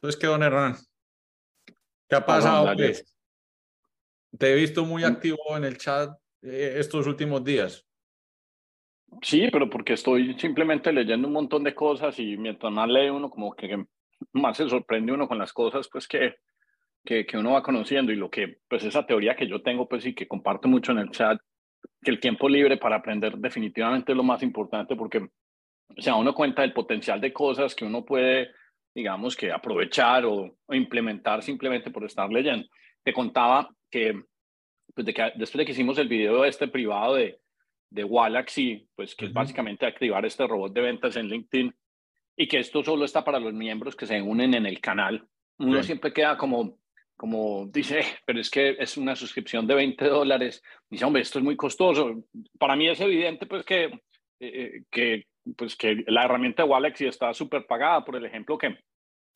Entonces, ¿qué, don Hernán? ¿Qué ha pasado? Pues? Te he visto muy activo en el chat eh, estos últimos días. Sí, pero porque estoy simplemente leyendo un montón de cosas y mientras más lee uno, como que más se sorprende uno con las cosas pues que, que, que uno va conociendo y lo que, pues esa teoría que yo tengo pues y que comparto mucho en el chat, que el tiempo libre para aprender definitivamente es lo más importante porque o sea, uno cuenta el potencial de cosas que uno puede, digamos, que aprovechar o, implementar simplemente por estar leyendo. Te contaba que, pues de que después de que hicimos el video este privado de, de Wallaxy, pues que es básicamente activar este robot de ventas en LinkedIn y que esto solo está para los miembros que se unen en el canal. Uno siempre queda como, como dice, pero es que es una suscripción de 20 dólares. Dice, hombre, esto es muy costoso. Para mí es evidente pues que, eh, eh, que pues que la herramienta de Wallexy está súper pagada por el ejemplo que,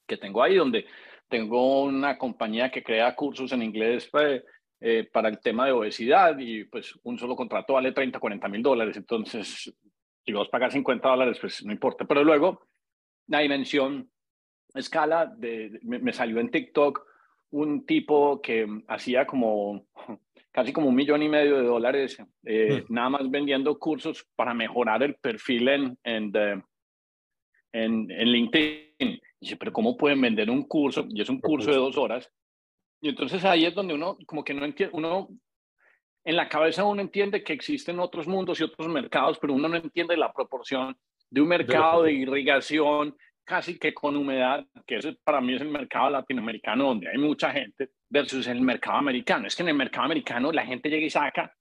que tengo ahí, donde tengo una compañía que crea cursos en inglés pues, eh, para el tema de obesidad y pues un solo contrato vale 30, 40 mil dólares. Entonces, si vos pagas 50 dólares, pues no importa. Pero luego, la dimensión, escala, de, me salió en TikTok un tipo que hacía como casi como un millón y medio de dólares, eh, hmm. nada más vendiendo cursos para mejorar el perfil en, en, en, LinkedIn. Y dice, pero ¿cómo pueden vender un curso? Y es un curso de dos horas. Y entonces ahí es donde uno como que no entiende, uno en la cabeza uno entiende que existen otros mundos y otros mercados, pero uno no entiende la proporción de un mercado de irrigación casi que con humedad, que ese para mí es el mercado latinoamericano donde hay mucha gente, versus el mercado americano. Es que en el mercado americano la gente llega y saca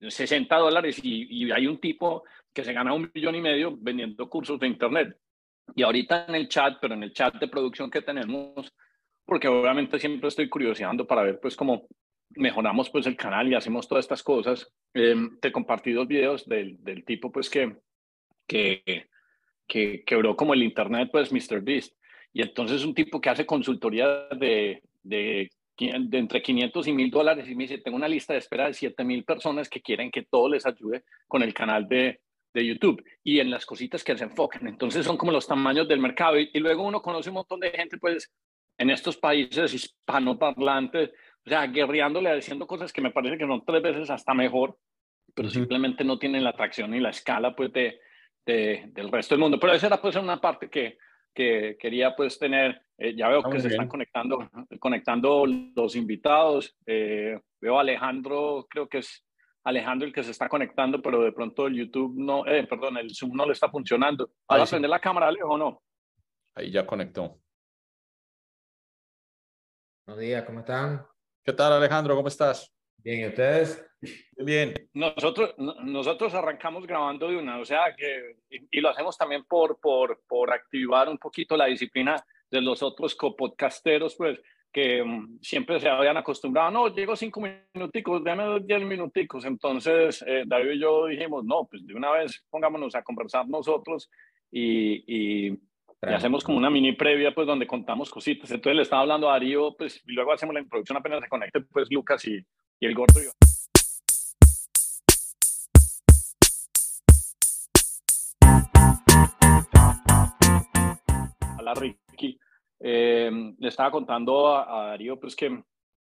60 dólares y, hay un tipo que se gana un millón y medio vendiendo cursos de Internet. Y ahorita en el chat, pero en el chat de producción que tenemos, porque obviamente siempre estoy curioseando para ver pues cómo mejoramos pues el canal y hacemos todas estas cosas. Eh, te compartí dos videos del, del tipo pues que, que que quebró como el Internet, pues Mr. Beast. Y entonces un tipo que hace consultoría de, de entre 500 y 1000 dólares y me dice, tengo una lista de espera de 7000 personas que quieren que todo les ayude con el canal de, de YouTube y en las cositas que se enfocan. Entonces son como los tamaños del mercado. Y, luego uno conoce un montón de gente, pues, en estos países hispanoparlantes, o sea, guerreándole, diciendo cosas que me parece que son tres veces hasta mejor, pero simplemente no tienen la atracción ni la escala, pues, de, del resto del mundo. Pero esa era pues una parte que, que quería pues tener. Eh, ya veo que se están conectando, conectando los invitados. Eh, veo a Alejandro, creo que es Alejandro el que se está conectando, pero de pronto el YouTube no, eh, perdón, el Zoom no le está funcionando. ¿Vas a prender la cámara, Alejo, o no? Ahí ya conectó. Buenos días, ¿cómo están? ¿Qué tal, Alejandro? ¿Cómo estás? Bien, ¿y ustedes? Bien. Nosotros, nosotros arrancamos grabando de una, o sea que, y, lo hacemos también por, por, por activar un poquito la disciplina de los otros copodcasteros, pues, que um, siempre se habían acostumbrado, no, llego cinco minuticos, déme diez minuticos. Entonces, eh, David y yo dijimos, no, pues de una vez pongámonos a conversar nosotros y, y, hacemos como una mini previa, pues, donde contamos cositas. Entonces le estaba hablando a Darío, pues, y luego hacemos la introducción apenas se conecte, pues, Lucas y, y el gordo iba. Hola Ricky. Eh, le estaba contando a, Darío pues que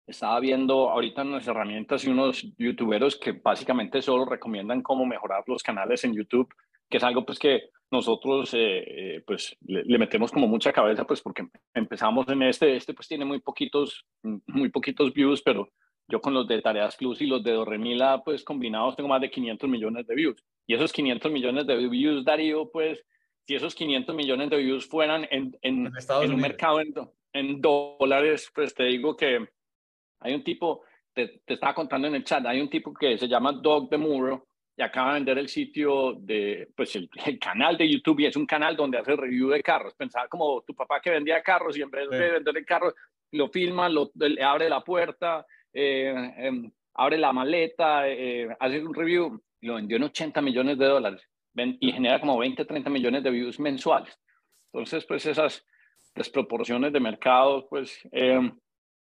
estaba viendo ahorita unas herramientas y unos youtuberos que básicamente solo recomiendan cómo mejorar los canales en YouTube, que es algo pues que nosotros eh, eh, pues le, metemos como mucha cabeza pues porque empezamos en este, este pues tiene muy poquitos, muy poquitos views, pero yo con los de Tareas Plus y los de Doremila, pues combinados tengo más de 500 millones de views. Y esos 500 millones de views, Darío, pues si esos 500 millones de views fueran en, en, en, un mercado en, en, dólares, pues te digo que hay un tipo, te, te, estaba contando en el chat, hay un tipo que se llama Dog de Muro y acaba de vender el sitio de, pues el, el, canal de YouTube y es un canal donde hace review de carros. Pensaba como tu papá que vendía carros y en vez de vender el carro, lo filma, lo, le abre la puerta, eh, em, abre la maleta, eh, hace un review, lo vendió en 80 millones de dólares y genera como 20, 30 millones de views mensuales. Entonces, pues esas desproporciones de mercado, pues em,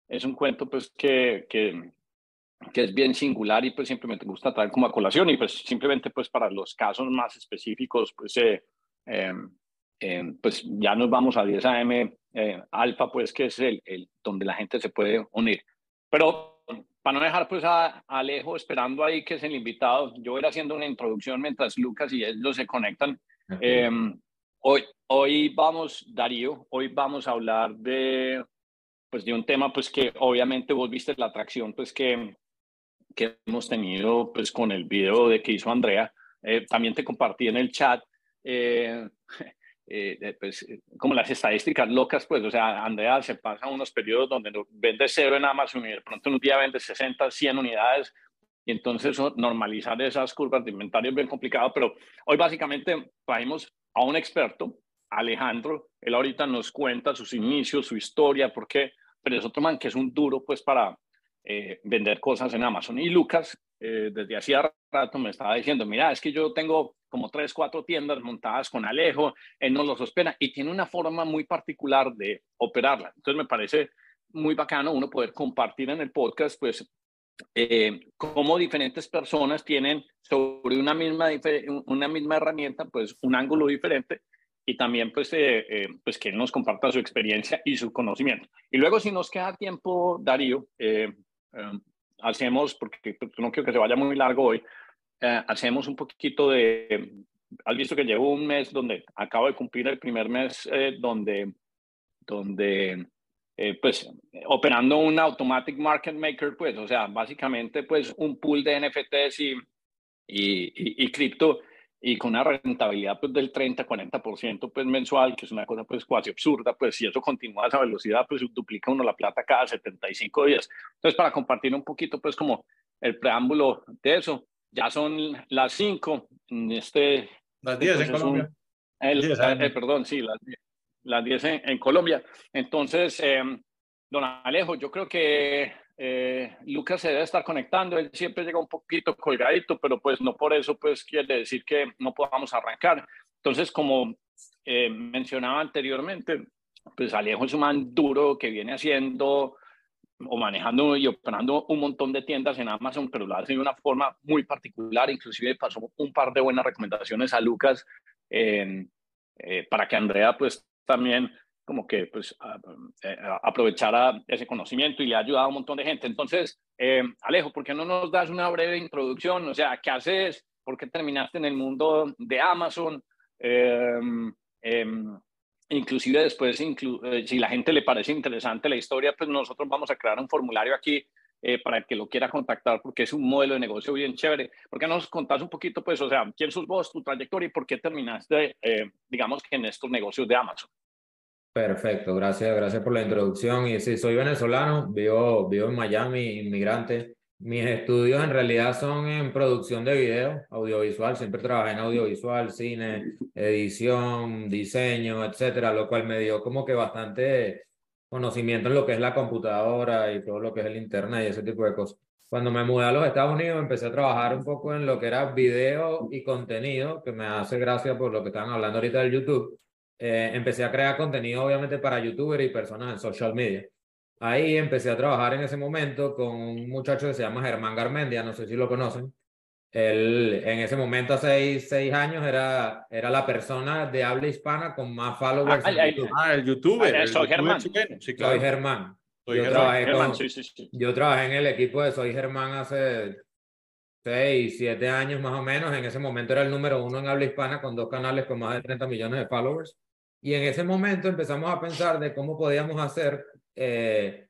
es un cuento pues que, que, que, es bien singular y pues simplemente gusta traer como a colación y pues simplemente pues para los casos más específicos, pues, eh, em, pues ya nos vamos a 10 AM eh, alfa, pues que es el, el, donde la gente se puede unir. Pero para no dejar pues a, Alejo esperando ahí que es el invitado, yo voy a ir haciendo una introducción mientras Lucas y ellos se conectan. Em, hoy, hoy vamos, Darío, hoy vamos a hablar de, pues de un tema pues que obviamente vos viste la atracción pues que, que hemos tenido pues con el video de que hizo Andrea. Eh, también te compartí en el chat. Eh, eh, pues, como las estadísticas locas, pues, o sea, Andrea se pasa unos periodos donde vende cero en Amazon y de pronto un día vende 60, 100 unidades. Y entonces normalizar esas curvas de inventario es bien complicado, pero hoy básicamente trajimos a un experto, Alejandro, él ahorita nos cuenta sus inicios, su historia, por qué, pero es otro man que es un duro pues para eh, vender cosas en Amazon. Y Lucas, eh, desde hacía rato me estaba diciendo, mira, es que yo tengo como tres, cuatro tiendas montadas con Alejo, él no los hospeda y tiene una forma muy particular de operarla. Entonces me parece muy bacano uno poder compartir en el podcast, pues, eh, cómo diferentes personas tienen sobre una misma, una misma herramienta, pues, un ángulo diferente y también, pues, eh, eh, pues, que él nos comparta su experiencia y su conocimiento. Y luego, si nos queda tiempo, Darío, hacemos, porque pues, no quiero que se vaya muy largo hoy, eh, hacemos un poquito de, has visto que llevo un mes donde acabo de cumplir el primer mes eh, donde, donde eh, pues operando un automatic market maker, pues, o sea, básicamente pues un pool de NFTs y, y, y, cripto y con una rentabilidad pues del 30-40% pues mensual, que es una cosa pues cuasi absurda, pues si eso continúa a esa velocidad, pues duplica uno la plata cada 75 días. Entonces, para compartir un poquito pues como el preámbulo de eso, ya son las 5 en este... Las 10 en Colombia. Eh, perdón, sí, las, las 10 en, Colombia. Entonces, eh, don Alejo, yo creo que eh, Lucas se debe estar conectando, él siempre llega un poquito colgadito, pero pues no por eso pues quiere decir que no podamos arrancar. Entonces, como mencionaba anteriormente, pues Alejo es un man duro que viene haciendo o manejando y operando un montón de tiendas en Amazon, pero lo hace de una forma muy particular. Inclusive pasó un par de buenas recomendaciones a Lucas eh, para que Andrea pues también como que pues eh, aprovechara ese conocimiento y le ha ayudado a un montón de gente. Entonces, eh, Alejo, ¿por qué no nos das una breve introducción? O sea, ¿qué haces? ¿Por qué terminaste en el mundo de Amazon? Inclusive después, eh, si la gente le parece interesante la historia, pues nosotros vamos a crear un formulario aquí eh, para el que lo quiera contactar, porque es un modelo de negocio bien chévere. ¿Por qué nos contás un poquito, pues, o sea, quién sos vos, tu trayectoria y por qué terminaste, eh, digamos, en estos negocios de Amazon? Perfecto, gracias, gracias por la introducción. Y sí, soy venezolano, vivo, vivo en Miami, inmigrante. Mis estudios en realidad son en producción de video, audiovisual. Siempre trabajé en audiovisual, cine, edición, diseño, etcétera, lo cual me dio como que bastante conocimiento en lo que es la computadora y todo lo que es el internet y ese tipo de cosas. Cuando me mudé a los Estados Unidos empecé a trabajar un poco en lo que era video y contenido, que me hace gracia por lo que estaban hablando ahorita del YouTube. Eh, empecé a crear contenido obviamente para youtubers y personas en social media. Ahí empecé a trabajar en ese momento con un muchacho que se llama Germán Garmendia, no sé si lo conocen. Él en ese momento, hace seis, años, era, era la persona de habla hispana con más followers. Ah, en YouTube. ah el youtuber. soy Germán. Soy Germán. yo, trabajé yo trabajé en el equipo de Soy Germán hace seis, siete años más o menos. En ese momento era el número uno en habla hispana con dos canales con más de 30 millones de followers. Y en ese momento empezamos a pensar de cómo podíamos hacer eh,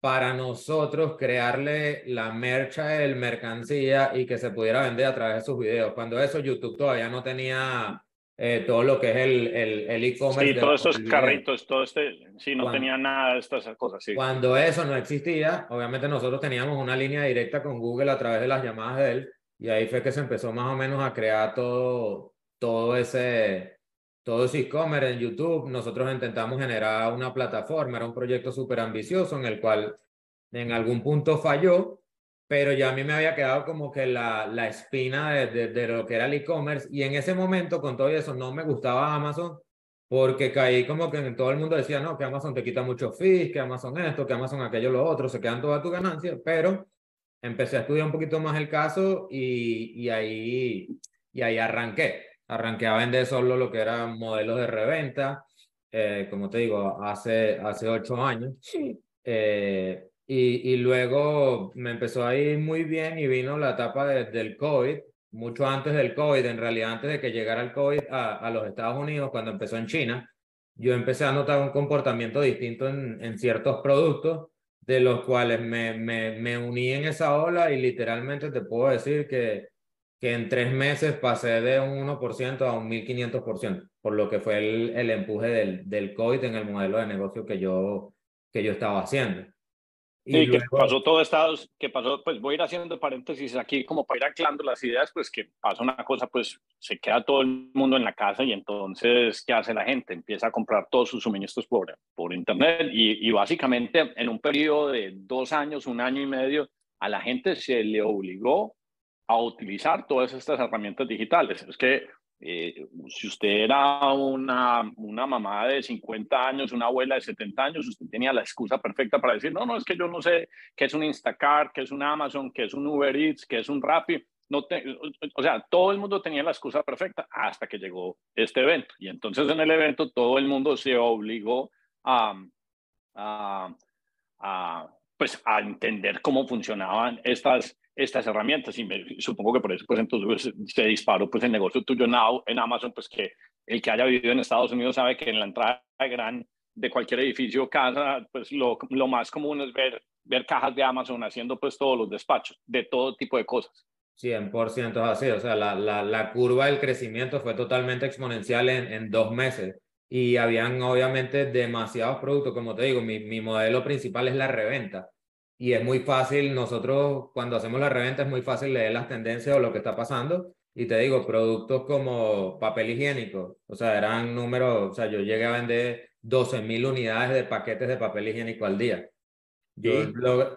para nosotros crearle la mercha, el mercancía y que se pudiera vender a través de sus videos. Cuando eso YouTube todavía no tenía eh, todo lo que es el e-commerce. El, sí, todos estos carritos, todo este, sí, no tenía nada de estas cosas. Sí. Cuando eso no existía, obviamente nosotros teníamos una línea directa con Google a través de las llamadas de él y ahí fue que se empezó más o menos a crear todo, todo ese todo es e-commerce en YouTube. Nosotros intentamos generar una plataforma, era un proyecto súper ambicioso en el cual en algún punto falló, pero ya a mí me había quedado como que la, la espina de, de, lo que era el e-commerce y en ese momento con todo eso no me gustaba Amazon porque caí como que todo el mundo decía, no, que Amazon te quita muchos fees, que Amazon esto, que Amazon aquello, lo otro, se quedan todas tus ganancias, pero empecé a estudiar un poquito más el caso y, y ahí, y ahí arranqué. Arranqué a vender solo lo que eran modelos de reventa. eh, como te digo, hace, hace ocho años. Eh, y, y, luego me empezó a ir muy bien y vino la etapa del COVID, mucho antes del COVID, en realidad antes de que llegara el COVID a, a, los Estados Unidos, cuando empezó en China, yo empecé a notar un comportamiento distinto en, en ciertos productos, de los cuales me, me, me uní en esa ola y literalmente te puedo decir que que en tres meses pasé de un 1% a un 1500%, por lo que fue el, el empuje del, del COVID en el modelo de negocio que yo, que yo estaba haciendo. Y que pasó todo Estados, que pasó, pues voy a ir haciendo paréntesis aquí como para ir anclando las ideas, pues que pasa una cosa, pues se queda todo el mundo en la casa y entonces, ¿qué hace la gente? Empieza a comprar todos sus suministros por, por Internet y, y básicamente en un periodo de dos años, un año y medio, a la gente se le obligó a utilizar todas estas herramientas digitales. Es que eh, si usted era una, una mamá de 50 años, una abuela de 70 años, usted tenía la excusa perfecta para decir, no, no, es que yo no sé qué es un Instacart, qué es un Amazon, qué es un Uber Eats, qué es un Rappi. No o sea, todo el mundo tenía la excusa perfecta hasta que llegó este evento. Y entonces en el evento todo el mundo se obligó a, a, a pues, a entender cómo funcionaban estas, estas herramientas y supongo que por eso pues entonces se disparó pues el negocio tuyo en, en Amazon pues que el que haya vivido en Estados Unidos sabe que en la entrada de gran de cualquier edificio o casa pues lo, lo más común es ver ver cajas de Amazon haciendo pues todos los despachos de todo tipo de cosas. 100% así, o sea, la, la, la, curva del crecimiento fue totalmente exponencial en, en dos meses y habían obviamente demasiados productos, como te digo, mi, mi modelo principal es la reventa y es muy fácil, nosotros cuando hacemos la reventa es muy fácil leer las tendencias o lo que está pasando. Y te digo, productos como papel higiénico, o sea, eran números, o sea, yo llegué a vender 12 mil unidades de paquetes de papel higiénico al día. Yo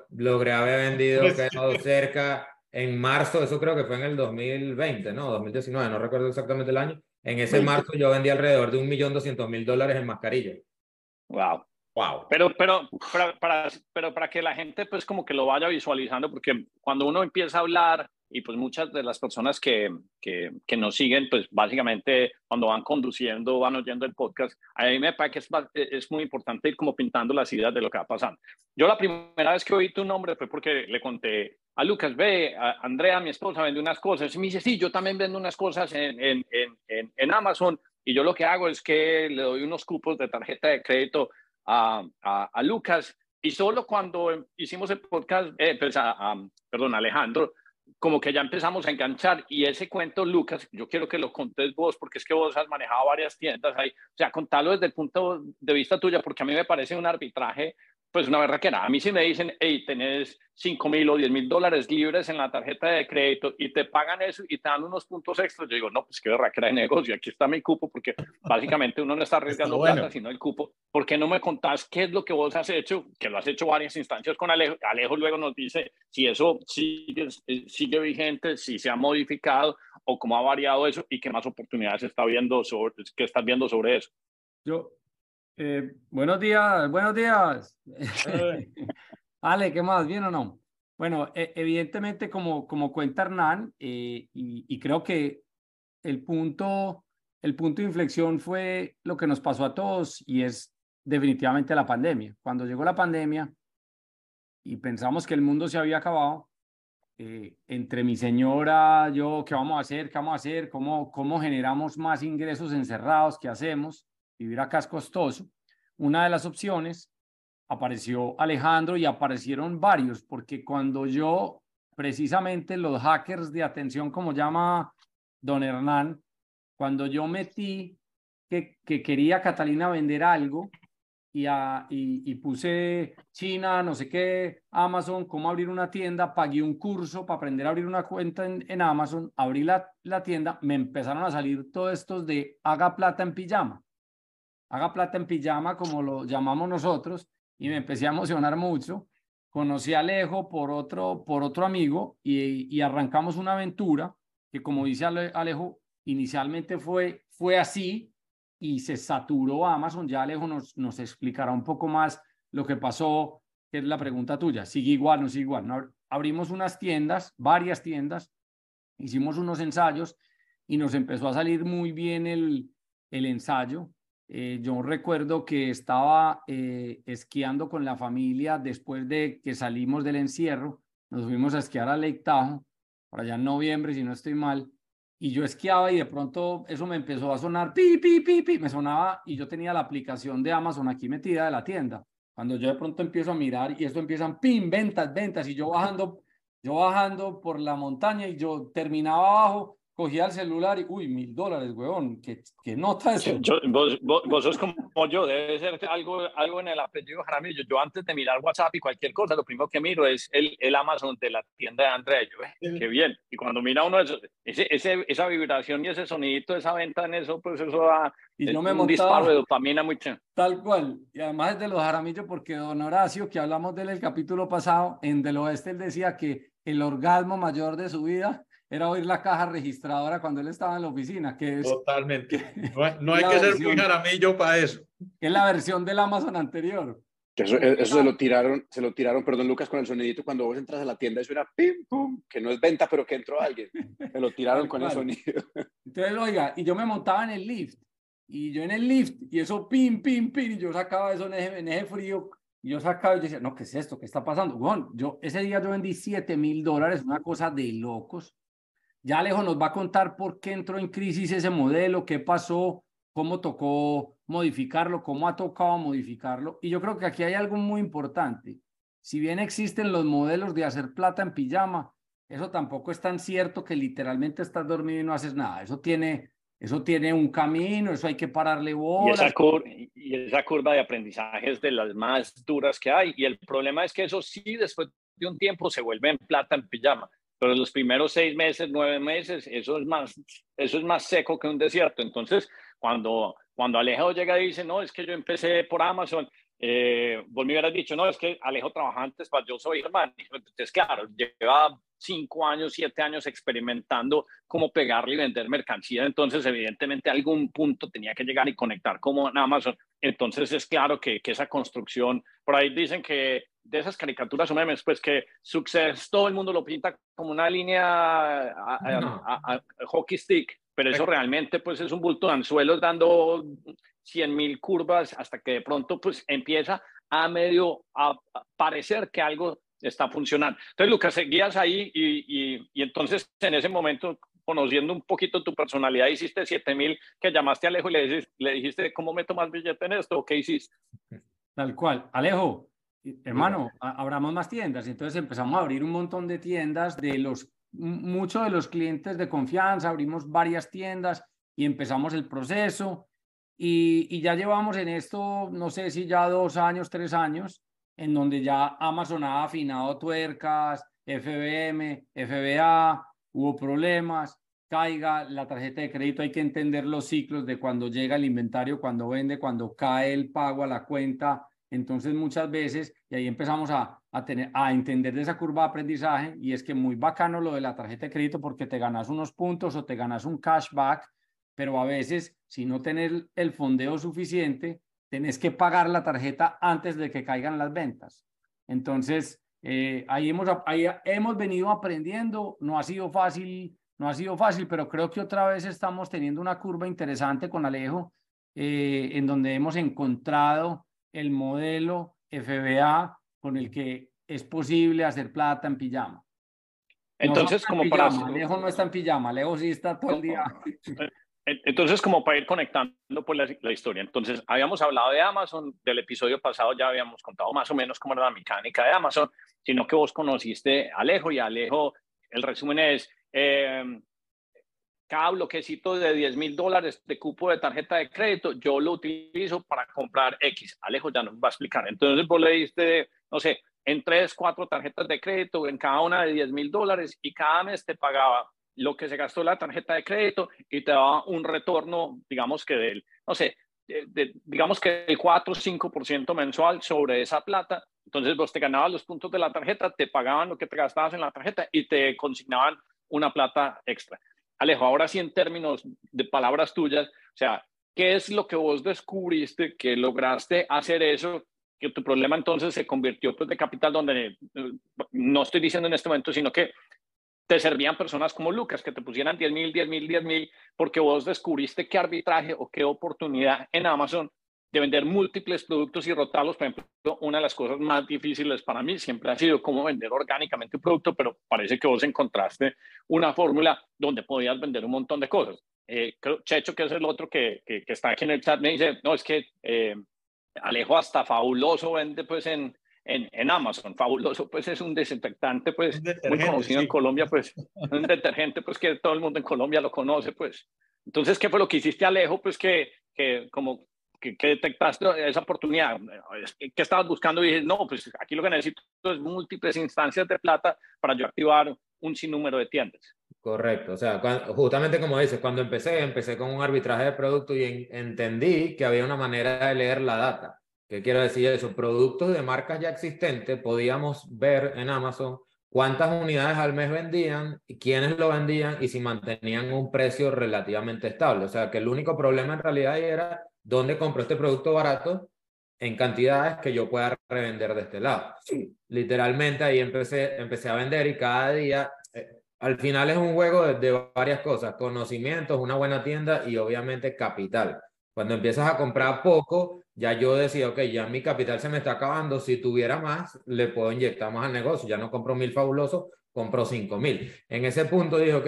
logré haber vendido pues cerca en marzo, eso creo que fue en el 2020, ¿no? 2019, no recuerdo exactamente el año. En ese marzo yo vendí alrededor de un millón doscientos mil dólares en mascarillas. Wow. Wow. Pero, pero, para, para, pero para que la gente pues como que lo vaya visualizando, porque cuando uno empieza a hablar y pues muchas de las personas que, que, que, nos siguen, pues básicamente cuando van conduciendo, van oyendo el podcast, a mí me parece que es, es muy importante ir como pintando las ideas de lo que va pasando. Yo la primera vez que oí tu nombre fue porque le conté a Lucas, ve, a Andrea, mi esposa, vende unas cosas. Y me dice, sí, yo también vendo unas cosas en, en, en, en Amazon. Y yo lo que hago es que le doy unos cupos de tarjeta de crédito a, a, Lucas. Y solo cuando hicimos el podcast, eh, pues a, perdón, Alejandro, como que ya empezamos a enganchar. Y ese cuento, Lucas, yo quiero que lo contes vos porque es que vos has manejado varias tiendas ahí, o sea, contalo desde el punto de vista tuya porque a mí me parece un arbitraje pues una verdad que nada. A mí si me dicen, hey, tenés 5 mil o 10 mil dólares libres en la tarjeta de crédito y te pagan eso y te dan unos puntos extras, yo digo, no, pues qué verdad que era de negocio, aquí está mi cupo, porque básicamente uno no está arriesgando plata, sino el cupo. ¿Por qué no me contás qué es lo que vos has hecho? Que lo has hecho varias instancias con Alejo. Alejo luego nos dice si eso sigue, sigue vigente, si se ha modificado o cómo ha variado eso y qué más oportunidades está viendo sobre, qué estás viendo sobre eso. Yo, eh, buenos días, buenos días. Ale, ¿qué más? ¿Bien o no? Bueno, e, evidentemente, como, como cuenta Hernán, eh, y, creo que el punto, el punto de inflexión fue lo que nos pasó a todos y es definitivamente la pandemia. Cuando llegó la pandemia y pensamos que el mundo se había acabado, eh, entre mi señora, yo, ¿qué vamos a hacer? ¿Qué vamos a hacer? ¿Cómo, cómo generamos más ingresos encerrados? ¿Qué hacemos? Vivir acá es costoso. Una de las opciones apareció Alejandro y aparecieron varios, porque cuando yo, precisamente los hackers de atención, como llama don Hernán, cuando yo metí que, que quería Catalina vender algo y, puse China, no sé qué, Amazon, cómo abrir una tienda, pagué un curso para aprender a abrir una cuenta en, en Amazon, abrí la, la tienda, me empezaron a salir todos estos de haga plata en pijama haga plata en pijama, como lo llamamos nosotros, y me empecé a emocionar mucho. Conocí a Alejo por otro, por otro amigo y, y arrancamos una aventura que, como dice Alejo, inicialmente fue, fue así y se saturó Amazon. Ya Alejo nos, nos explicará un poco más lo que pasó, que es la pregunta tuya. ¿Sigue igual, no sigue igual? Abrimos unas tiendas, varias tiendas, hicimos unos ensayos y nos empezó a salir muy bien el, el ensayo Eh, yo recuerdo que estaba eh, esquiando con la familia después de que salimos del encierro. Nos fuimos a esquiar a Lake Tahoe, por allá en noviembre, si no estoy mal. Y yo esquiaba y de pronto eso me empezó a sonar, pi, pi, pi, pi, me sonaba y yo tenía la aplicación de Amazon aquí metida de la tienda. Cuando yo de pronto empiezo a mirar y esto empiezan, pin, ventas, ventas, y yo bajando, yo bajando por la montaña y yo terminaba abajo cogía el celular y, uy, mil dólares, weón, ¿qué, qué nota eso? Yo, vos, vos, sos como yo, debe ser algo, algo en el apellido Jaramillo. Yo antes de mirar WhatsApp y cualquier cosa, lo primero que miro es el, el Amazon de la tienda de Andrea. Yo, eh, qué bien. Y cuando mira uno eso, ese, ese, esa vibración y ese sonidito, esa venta en eso, pues eso da y yo me un disparo de dopamina muy Tal cual. Y además es de los Jaramillo, porque don Horacio, que hablamos de él el capítulo pasado, en Del Oeste, él decía que el orgasmo mayor de su vida era oír la caja registradora cuando él estaba en la oficina. Que es, Totalmente. no, hay que ser muy jaramillo para eso. Que es la versión del Amazon anterior. Eso, eso, se lo tiraron, se lo tiraron, perdón Lucas, con el sonidito cuando vos entras a la tienda, eso era pim, pum, que no es venta, pero que entró alguien. Se lo tiraron con el sonido. Entonces, oiga, y yo me montaba en el lift, y yo en el lift, y eso pim, pim, pim, y yo sacaba eso en ese, en ese frío, y yo sacaba y decía, no, ¿qué es esto? ¿Qué está pasando? Bueno, yo ese día yo vendí 7 mil dólares, una cosa de locos. Ya Alejo nos va a contar por qué entró en crisis ese modelo, qué pasó, cómo tocó modificarlo, cómo ha tocado modificarlo. Y yo creo que aquí hay algo muy importante. Si bien existen los modelos de hacer plata en pijama, eso tampoco es tan cierto que literalmente estás dormido y no haces nada. Eso tiene, eso tiene un camino, eso hay que pararle bolas. Y esa, y esa curva de aprendizaje es de las más duras que hay. Y el problema es que eso sí, después de un tiempo, se vuelve en plata en pijama pero los primeros seis meses, nueve meses, eso es más, eso es más seco que un desierto. Entonces, cuando, cuando Alejo llega y dice, no, es que yo empecé por Amazon, eh, vos me hubieras dicho, no, es que Alejo trabaja antes, para yo soy hermano. Entonces, claro, lleva cinco años, siete años experimentando cómo pegarle y vender mercancía. Entonces, evidentemente, algún punto tenía que llegar y conectar como en Amazon. Entonces, es claro que, que esa construcción, por ahí dicen que de esas caricaturas o memes, pues que Success todo el mundo lo pinta como una línea a, hockey stick, pero eso realmente pues es un bulto de anzuelos dando 100 mil curvas hasta que de pronto pues empieza a medio a parecer que algo está funcionando. Entonces, Lucas, seguías ahí y, y, y entonces en ese momento conociendo un poquito tu personalidad, hiciste 7 mil que llamaste a Alejo y le le dijiste, ¿cómo meto más billete en esto? ¿O qué hiciste? Tal cual. Alejo, hermano, abramos más tiendas. Entonces empezamos a abrir un montón de tiendas de los, muchos de los clientes de confianza, abrimos varias tiendas y empezamos el proceso. Y, y, ya llevamos en esto, no sé si ya dos años, tres años, en donde ya Amazon ha afinado tuercas, FBM, FBA, hubo problemas, caiga la tarjeta de crédito, hay que entender los ciclos de cuando llega el inventario, cuando vende, cuando cae el pago a la cuenta, entonces, muchas veces, y ahí empezamos a, a, tener, a entender de esa curva de aprendizaje, y es que muy bacano lo de la tarjeta de crédito porque te ganas unos puntos o te ganas un cashback, pero a veces, si no tenés el fondeo suficiente, tenés que pagar la tarjeta antes de que caigan las ventas. Entonces, eh, ahí, hemos, ahí hemos venido aprendiendo, no ha sido fácil, no ha sido fácil, pero creo que otra vez estamos teniendo una curva interesante con Alejo, eh, en donde hemos encontrado el modelo FBA con el que es posible hacer plata en pijama. Entonces, como para... Alejo no está en pijama, Alejo sí está todo el día. Entonces, como para ir conectando por la, la, historia, entonces habíamos hablado de Amazon, del episodio pasado ya habíamos contado más o menos cómo era la mecánica de Amazon, sino que vos conociste a Alejo y Alejo, el resumen es, eh, cada bloquecito de 10 mil dólares de cupo de tarjeta de crédito, yo lo utilizo para comprar X. Alejo ya nos va a explicar. Entonces vos le diste, no sé, en tres, cuatro tarjetas de crédito, en cada una de 10 mil dólares y cada mes te pagaba lo que se gastó la tarjeta de crédito y te daba un retorno, digamos que del, no sé, digamos que el 4 o 5% mensual sobre esa plata. Entonces vos te ganabas los puntos de la tarjeta, te pagaban lo que te gastabas en la tarjeta y te consignaban una plata extra. Alejo, ahora sí en términos de palabras tuyas, o sea, ¿qué es lo que vos descubriste que lograste hacer eso? Que tu problema entonces se convirtió pues, de capital donde, eh, no estoy diciendo en este momento, sino que te servían personas como Lucas, que te pusieran 10 mil, 10 mil, 10 mil, porque vos descubriste qué arbitraje o qué oportunidad en Amazon de vender múltiples productos y rotarlos. Por ejemplo, una de las cosas más difíciles para mí siempre ha sido cómo vender orgánicamente un producto, pero parece que vos encontraste una fórmula donde podías vender un montón de cosas. Eh, Checho, que es el otro que, que, está aquí en el chat, me dice, no, es que eh, Alejo hasta fabuloso vende pues en, en, en, Amazon. Fabuloso, pues es un desinfectante, pues muy conocido en Colombia, pues un detergente, pues que todo el mundo en Colombia lo conoce, pues. Entonces, ¿qué fue lo que hiciste, Alejo? Pues que, que como que, detectaste esa oportunidad, ¿qué estabas buscando? Y dije, no, pues aquí lo que necesito es múltiples instancias de plata para yo activar un sinnúmero de tiendas. Correcto, o sea, justamente como dices, cuando empecé, empecé con un arbitraje de producto y entendí que había una manera de leer la data. ¿Qué quiero decir eso? Productos de marcas ya existentes, podíamos ver en Amazon cuántas unidades al mes vendían, quiénes lo vendían y si mantenían un precio relativamente estable. O sea, que el único problema en realidad era dónde compro este producto barato en cantidades que yo pueda revender de este lado. Literalmente ahí empecé, empecé a vender y cada día, eh, al final es un juego de, de varias cosas, conocimientos, una buena tienda y obviamente capital. Cuando empiezas a comprar poco, ya yo decía, ok, ya mi capital se me está acabando, si tuviera más, le puedo inyectar más al negocio, ya no compro mil fabulosos, compro cinco mil. En ese punto dije, ok,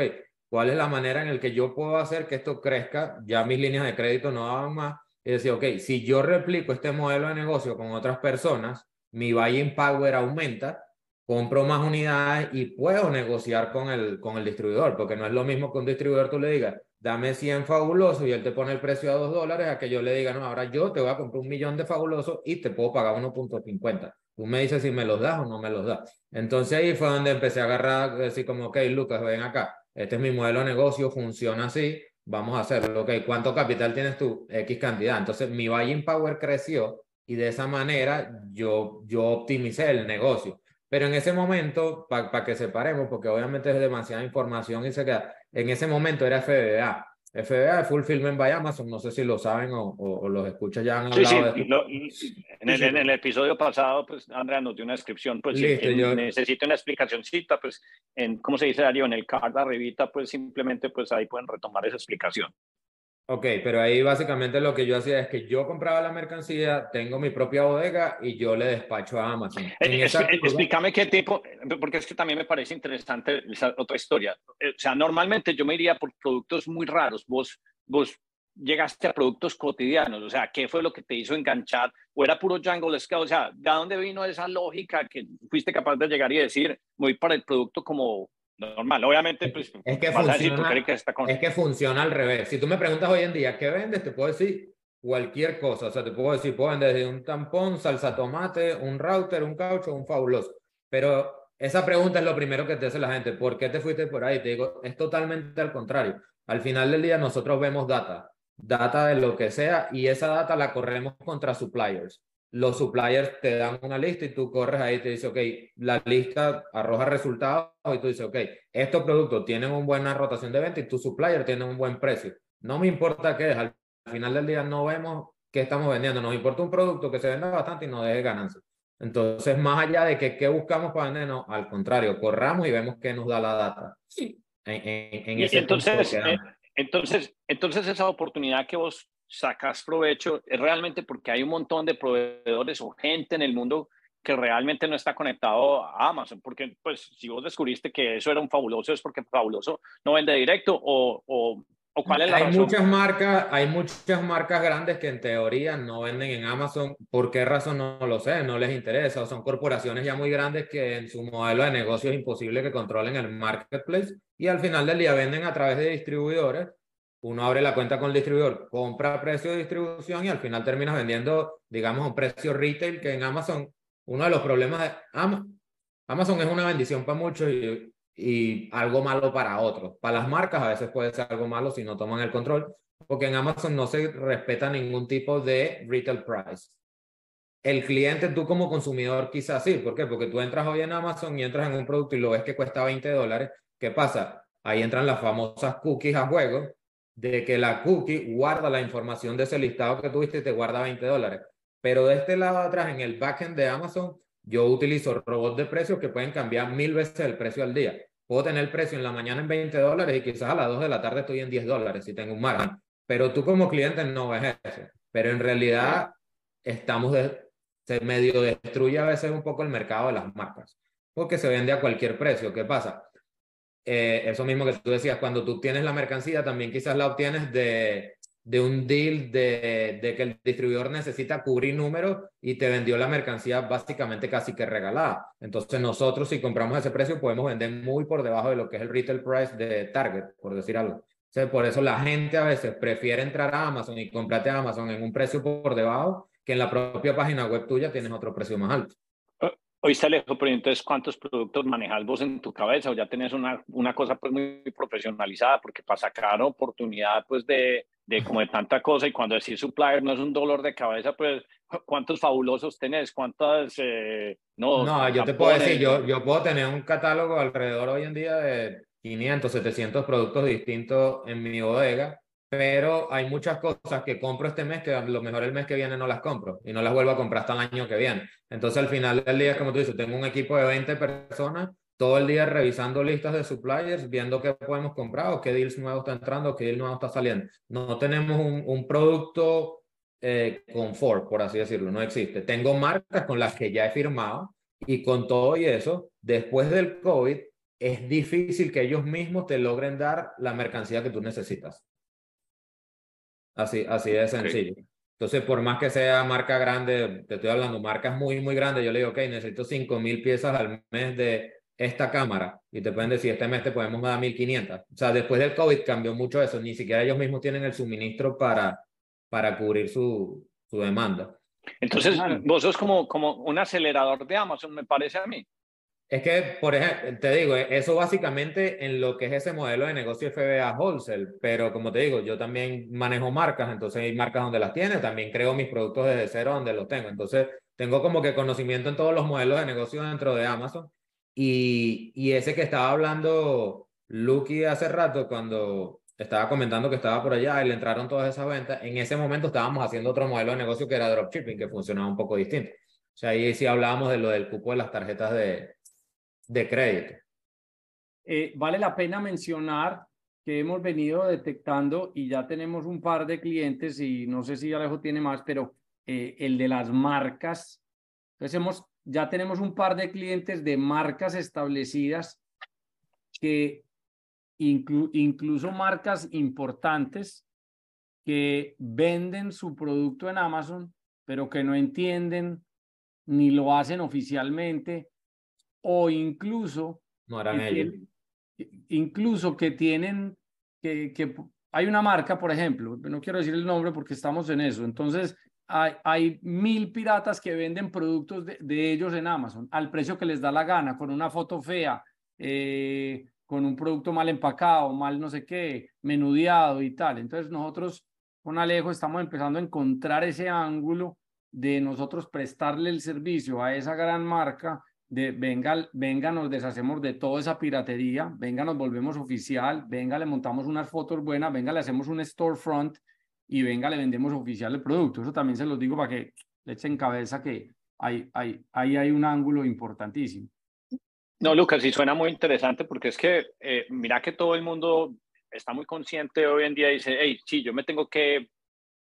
¿cuál es la manera en la que yo puedo hacer que esto crezca? Ya mis líneas de crédito no daban más. Y decía, ok, si yo replico este modelo de negocio con otras personas, mi buying power aumenta, compro más unidades y puedo negociar con el, con el distribuidor, porque no es lo mismo que un distribuidor tú le digas, dame 100 fabulosos y él te pone el precio a 2 dólares, a que yo le diga, no, ahora yo te voy a comprar un millón de fabulosos y te puedo pagar 1.50. Tú me dices si me los das o no me los das. Entonces ahí fue donde empecé a agarrar, así como, ok, Lucas, ven acá, este es mi modelo de negocio, funciona así, vamos a hacerlo, ok, ¿cuánto capital tienes tú? X cantidad. Entonces mi buying power creció y de esa manera yo, yo optimicé el negocio. Pero en ese momento, para que separemos, porque obviamente es demasiada información y se queda, en ese momento era FBA. FBA es Fulfillment by Amazon, no sé si lo saben o, o, los escuchas ya han hablado sí, sí. en, el, en, el, episodio pasado, pues Andrea nos dio una descripción, pues Listo, yo... necesito una explicacióncita, pues en, ¿cómo se dice, Darío? En el card arribita, pues simplemente, pues ahí pueden retomar esa explicación. Ok, pero ahí básicamente lo que yo hacía es que yo compraba la mercancía, tengo mi propia bodega y yo le despacho a Amazon. Eh, explícame qué tipo, porque es que también me parece interesante esa otra historia. Eh, o sea, normalmente yo me iría por productos muy raros. Vos, vos llegaste a productos cotidianos, o sea, ¿qué fue lo que te hizo enganchar? ¿O era puro Jungle Scout? O sea, ¿de dónde vino esa lógica que fuiste capaz de llegar y decir, voy para el producto como normal. Obviamente, pues, es que, funciona, que está con... es que funciona al revés. Si tú me preguntas hoy en día, ¿qué vendes? Te puedo decir cualquier cosa. O sea, te puedo decir, puedo vender desde un tampón, salsa tomate, un router, un caucho, un fabuloso. Pero esa pregunta es lo primero que te hace la gente. ¿Por qué te fuiste por ahí? Te digo, es totalmente al contrario. Al final del día nosotros vemos data, data de lo que sea, y esa data la corremos contra suppliers los suppliers te dan una lista y tú corres ahí y te dice, ok, la lista arroja resultados y tú dices, ok, estos productos tienen una buena rotación de venta y tu supplier tiene un buen precio. No me importa qué es, al final del día no vemos qué estamos vendiendo, nos importa un producto que se venda bastante y no deje ganancia. Entonces, más allá de que qué buscamos para vender, no, al contrario, corramos y vemos qué nos da la data. Sí. En, ese entonces, eh, entonces, entonces, esa oportunidad que vos sacas provecho es realmente porque hay un montón de proveedores o gente en el mundo que realmente no está conectado a Amazon, porque pues si vos descubriste que eso era un fabuloso es porque fabuloso no vende directo o, o, o cuál es la hay muchas marcas hay muchas marcas grandes que en teoría no venden en Amazon. ¿por qué razón no lo sé? no les interesa. O son corporaciones ya muy grandes que en su modelo de negocio es imposible que controlen el marketplace y al final del día venden a través de distribuidores uno abre la cuenta con el distribuidor, compra precio de distribución y al final terminas vendiendo, digamos, un precio retail que en Amazon, uno de los problemas de Amazon es una bendición para muchos y, y algo malo para otros. Para las marcas a veces puede ser algo malo si no toman el control, porque en Amazon no se respeta ningún tipo de retail price. El cliente, tú como consumidor quizás sí, ¿por qué? Porque tú entras hoy en Amazon y entras en un producto y lo ves que cuesta 20 dólares, ¿qué pasa? Ahí entran las famosas cookies a juego de que la cookie guarda la información de ese listado que tuviste y te guarda 20 dólares. Pero de este lado atrás, en el backend de Amazon, yo utilizo robots de precios que pueden cambiar mil veces el precio al día. puedo tener el precio en la mañana en 20 dólares y quizás a las 2 de la tarde estoy en 10 dólares si tengo un margen. Pero tú como cliente no ves eso. Pero en realidad estamos de, se medio destruye a veces un poco el mercado de las marcas, porque se vende a cualquier precio. ¿Qué pasa? Eh, eso mismo que tú decías, cuando tú tienes la mercancía, también quizás la obtienes de, de un deal de, de, que el distribuidor necesita cubrir números y te vendió la mercancía básicamente casi que regalada. Entonces nosotros si compramos ese precio podemos vender muy por debajo de lo que es el retail price de Target, por decir algo. por eso la gente a veces prefiere entrar a Amazon y comprarte a Amazon en un precio por debajo que en la propia página web tuya tienes otro precio más alto. Hoy está lejos, pero entonces, ¿cuántos productos manejas vos en tu cabeza? ¿O ya tenés una, una cosa pues muy profesionalizada? Porque para sacar oportunidad pues de, de como de tanta cosa y cuando decís supplier no es un dolor de cabeza, pues ¿cuántos fabulosos tenés? ¿Cuántas? Eh, no, no yo te puedo decir, yo, yo puedo tener un catálogo alrededor hoy en día de 500, 700 productos distintos en mi bodega pero hay muchas cosas que compro este mes que a lo mejor el mes que viene no las compro y no las vuelvo a comprar hasta el año que viene. Entonces al final del día, como tú dices, tengo un equipo de 20 personas todo el día revisando listas de suppliers, viendo qué podemos comprar o qué deals nuevos está entrando, qué deal nuevo está saliendo. No tenemos un, un producto eh, confort, por así decirlo, no existe. Tengo marcas con las que ya he firmado y con todo y eso, después del COVID, es difícil que ellos mismos te logren dar la mercancía que tú necesitas. Así, así de sencillo. Entonces, por más que sea marca grande, te estoy hablando, marcas muy, muy grandes, yo le digo, ok, necesito 5.000 piezas al mes de esta cámara y te pueden decir, este mes te podemos dar 1.500. O sea, después del COVID cambió mucho eso, ni siquiera ellos mismos tienen el suministro para, para cubrir su, su demanda. Entonces, vos sos como, como un acelerador de Amazon, me parece a mí. Es que, por ejemplo, te digo, eso básicamente en lo que es ese modelo de negocio FBA wholesale, pero como te digo, yo también manejo marcas, entonces hay marcas donde las tiene, también creo mis productos desde cero donde los tengo. Entonces, tengo como que conocimiento en todos los modelos de negocio dentro de Amazon. Y, y ese que estaba hablando Lucky hace rato, cuando estaba comentando que estaba por allá y le entraron todas esas ventas, en ese momento estábamos haciendo otro modelo de negocio que era dropshipping, que funcionaba un poco distinto. O sea, ahí sí hablábamos de lo del cupo de las tarjetas de, de crédito. Eh, vale la pena mencionar que hemos venido detectando y ya tenemos un par de clientes y no sé si Alejo tiene más, pero eh, el de las marcas. Hemos, ya tenemos un par de clientes de marcas establecidas que incluso marcas importantes que venden su producto en Amazon, pero que no entienden ni lo hacen oficialmente o incluso, no ellos. incluso que tienen, que, que hay una marca, por ejemplo, no quiero decir el nombre porque estamos en eso, entonces hay, hay mil piratas que venden productos de, de, ellos en Amazon al precio que les da la gana, con una foto fea, eh, con un producto mal empacado, mal no sé qué, menudeado y tal. Entonces nosotros con Alejo estamos empezando a encontrar ese ángulo de nosotros prestarle el servicio a esa gran marca de venga, venga, nos deshacemos de toda esa piratería, venga, nos volvemos oficial, venga, le montamos unas fotos buenas, venga, le hacemos un storefront y venga, le vendemos oficial el producto. Eso también se los digo para que le echen cabeza que ahí hay, hay, hay un ángulo importantísimo. No, Lucas, sí suena muy interesante porque es que eh, mira que todo el mundo está muy consciente hoy en día y dice, hey, sí, yo me tengo que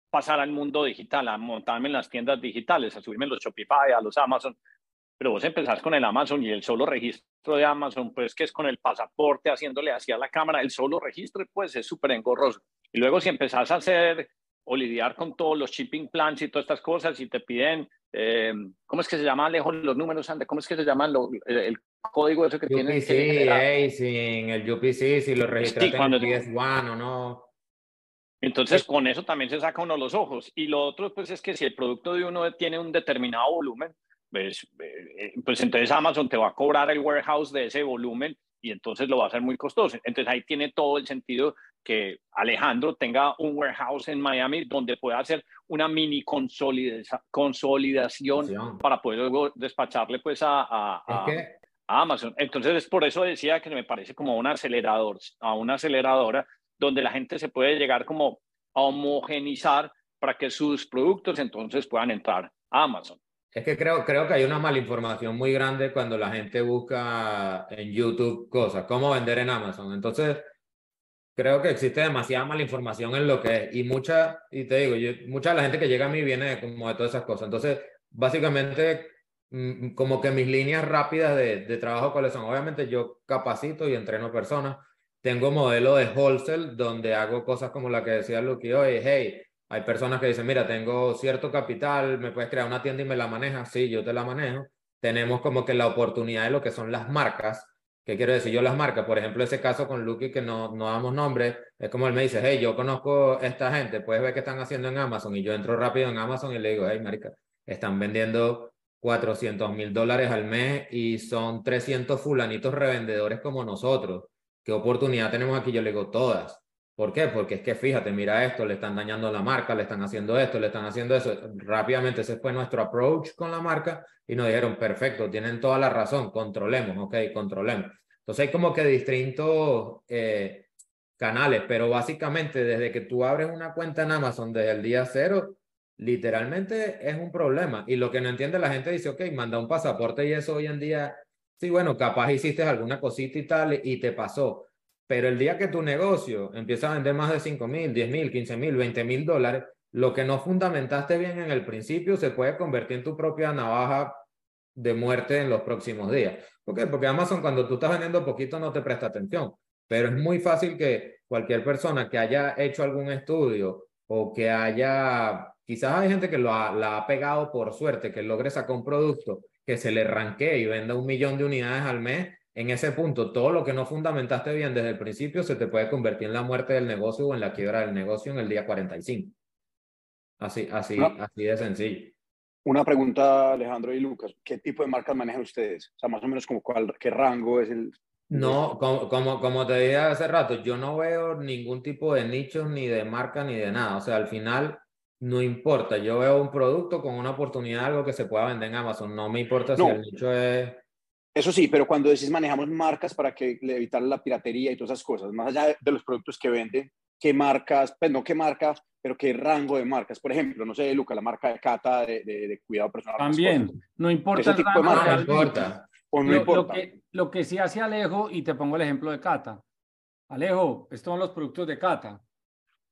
pasar al mundo digital, a montarme en las tiendas digitales, a subirme los Shopify, a los Amazon, pero vos empezás con el Amazon y el solo registro de Amazon, pues que es con el pasaporte haciéndole hacia la cámara, el solo registro pues es súper engorroso. Y luego si empezás a hacer o lidiar con todos los shipping plans y todas estas cosas y te piden, eh, ¿cómo es que se llama, lejos los números, ¿Cómo es que se llama el, código ese que tiene? UPC, que sin el UPC, si lo registraste en el PS1 o no. Entonces, con eso también se saca uno los ojos. Y lo otro, pues, es que si el producto de uno tiene un determinado volumen, pues, eh, pues entonces Amazon te va a cobrar el warehouse de ese volumen y entonces lo va a hacer muy costoso. Entonces ahí tiene todo el sentido que Alejandro tenga un warehouse en Miami donde pueda hacer una mini consolidación para poder luego despacharle pues a, a, a, Amazon. Entonces es por eso decía que me parece como un acelerador, a una aceleradora donde la gente se puede llegar como a homogenizar para que sus productos entonces puedan entrar a Amazon. Es que creo, creo que hay una mala información muy grande cuando la gente busca en YouTube cosas, cómo vender en Amazon. Entonces, creo que existe demasiada mala información en lo que es. Y mucha, y te digo, yo, mucha de la gente que llega a mí viene como de todas esas cosas. Entonces, básicamente, mm, como que mis líneas rápidas de, de trabajo, ¿cuáles son? Obviamente yo capacito y entreno personas. Tengo modelo de wholesale donde hago cosas como la que decía Lucky hoy, hey, hay personas que dicen, mira, tengo cierto capital, me puedes crear una tienda y me la manejas. Sí, yo te la manejo. Tenemos como que la oportunidad de lo que son las marcas. ¿Qué quiero decir yo las marcas? Por ejemplo, ese caso con Lucky que no, no damos nombre, es como él me dice, hey, yo conozco esta gente, puedes ver qué están haciendo en Amazon. Y yo entro rápido en Amazon y le digo, hey, marica, están vendiendo 400 mil dólares al mes y son 300 fulanitos revendedores como nosotros. ¿Qué oportunidad tenemos aquí? Yo le digo, todas. ¿Por qué? Porque es que fíjate, mira esto, le están dañando la marca, le están haciendo esto, le están haciendo eso. Rápidamente ese fue nuestro approach con la marca y nos dijeron, perfecto, tienen toda la razón, controlemos, ok, controlemos. Entonces hay como que distintos eh, canales, pero básicamente desde que tú abres una cuenta en Amazon desde el día cero, literalmente es un problema. Y lo que no entiende la gente dice, ok, manda un pasaporte y eso hoy en día, sí, bueno, capaz hiciste alguna cosita y tal y te pasó pero el día que tu negocio empieza a vender más de 5 mil, 10 mil, 15 mil, 20 mil dólares, lo que no fundamentaste bien en el principio se puede convertir en tu propia navaja de muerte en los próximos días. ¿Por qué? Porque Amazon cuando tú estás vendiendo poquito no te presta atención, pero es muy fácil que cualquier persona que haya hecho algún estudio o que haya, quizás hay gente que lo ha, pegado por suerte, que logre sacar un producto que se le ranquee y venda un millón de unidades al mes en ese punto, todo lo que no fundamentaste bien desde el principio se te puede convertir en la muerte del negocio o en la quiebra del negocio en el día 45. Así, así, así de sencillo. Una pregunta, Alejandro y Lucas. ¿Qué tipo de marcas manejan ustedes? O sea, más o menos como cuál, qué rango es el... No, como, como, como te dije hace rato, yo no veo ningún tipo de nichos, ni de marca, ni de nada. O sea, al final no importa. Yo veo un producto con una oportunidad, algo que se pueda vender en Amazon. No me importa si el nicho es eso sí, pero cuando decís manejamos marcas para que evitar la piratería y todas esas cosas, más allá de, los productos que venden, ¿qué marcas, pues no qué marcas, pero qué rango de marcas? Por ejemplo, no sé, Luca, la marca de Cata de, de, cuidado personal. También, no importa el rango. no importa. O no lo, importa. Lo que, lo que sí hace Alejo, y te pongo el ejemplo de Cata. Alejo, estos son los productos de Cata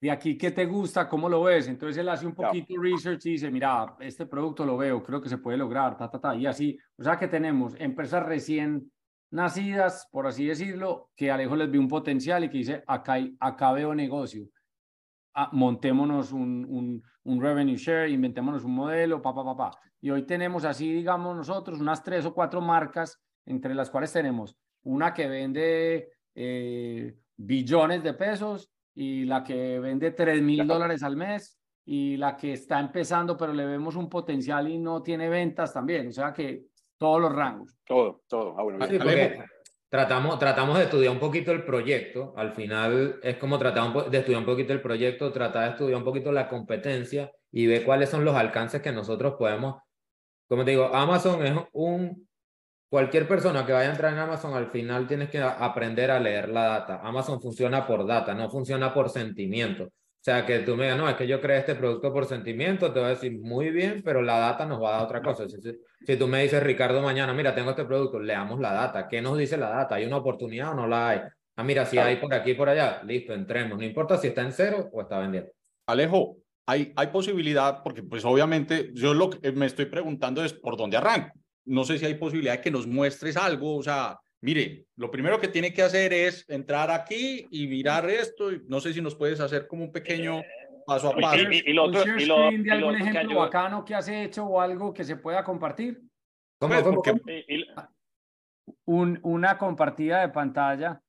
de aquí qué te gusta, cómo lo ves. Entonces él hace un poquito de research y dice, mira, este producto lo veo, creo que se puede lograr, ta, ta, ta. Y así, o sea que tenemos empresas recién nacidas, por así decirlo, que Alejo les ve un potencial y que dice, acá, acá veo negocio. Ah, montémonos un, un, un, revenue share, inventémonos un modelo, pa, pa, pa, pa. Y hoy tenemos así, digamos, nosotros unas tres o cuatro marcas, entre las cuales tenemos una que vende eh, billones de pesos, y la que vende 3 mil dólares al mes y la que está empezando pero le vemos un potencial y no tiene ventas también, o sea que todos los rangos. Todo, todo. Ah, bueno, tratamos, tratamos de estudiar un poquito el proyecto, al final es como tratamos de estudiar un poquito el proyecto, tratar de estudiar un poquito la competencia y ver cuáles son los alcances que nosotros podemos, como te digo, Amazon es un Cualquier persona que vaya a entrar en Amazon, al final tienes que aprender a leer la data. Amazon funciona por data, no funciona por sentimiento. O sea, que tú me digas, no, es que yo creé este producto por sentimiento, te voy a decir muy bien, pero la data nos va a dar otra cosa. Si, tú me dices, Ricardo, mañana, mira, tengo este producto, leamos la data. ¿Qué nos dice la data? ¿Hay una oportunidad o no la hay? Ah, mira, si hay por aquí y por allá, listo, entremos. No importa si está en cero o está vendiendo. Alejo, hay, hay posibilidad, porque pues obviamente yo lo que me estoy preguntando es por dónde arranco no sé si hay posibilidad de que nos muestres algo, o sea, mire, lo primero que tiene que hacer es entrar aquí y mirar esto, y no sé si nos puedes hacer como un pequeño paso a paso. Y, lo otro, y lo, de algún ejemplo que bacano que has hecho o algo que se pueda compartir. ¿Cómo, pues, Un, una compartida de pantalla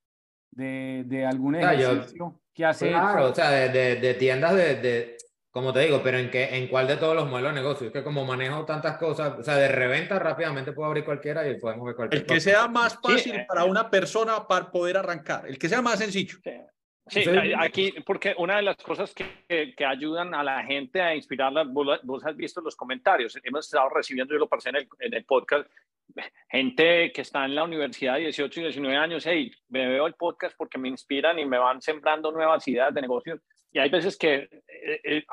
de, de algún ejercicio que has claro, o sea, de, de, tiendas de, como te digo, pero ¿en, qué, en cuál de todos los modelos de negocio? Es que como manejo tantas cosas, o sea, de reventa rápidamente puedo abrir cualquiera y podemos ver cualquier El que sea más fácil eh, para una persona para poder arrancar, el que sea más sencillo. Sí. aquí, porque una de las cosas que, que, ayudan a la gente a inspirarla, vos, has visto los comentarios, hemos estado recibiendo, yo lo pasé en el, en el podcast, gente que está en la universidad de 18 y 19 años, hey, me veo el podcast porque me inspiran y me van sembrando nuevas ideas de negocios y hay veces que eh, eh,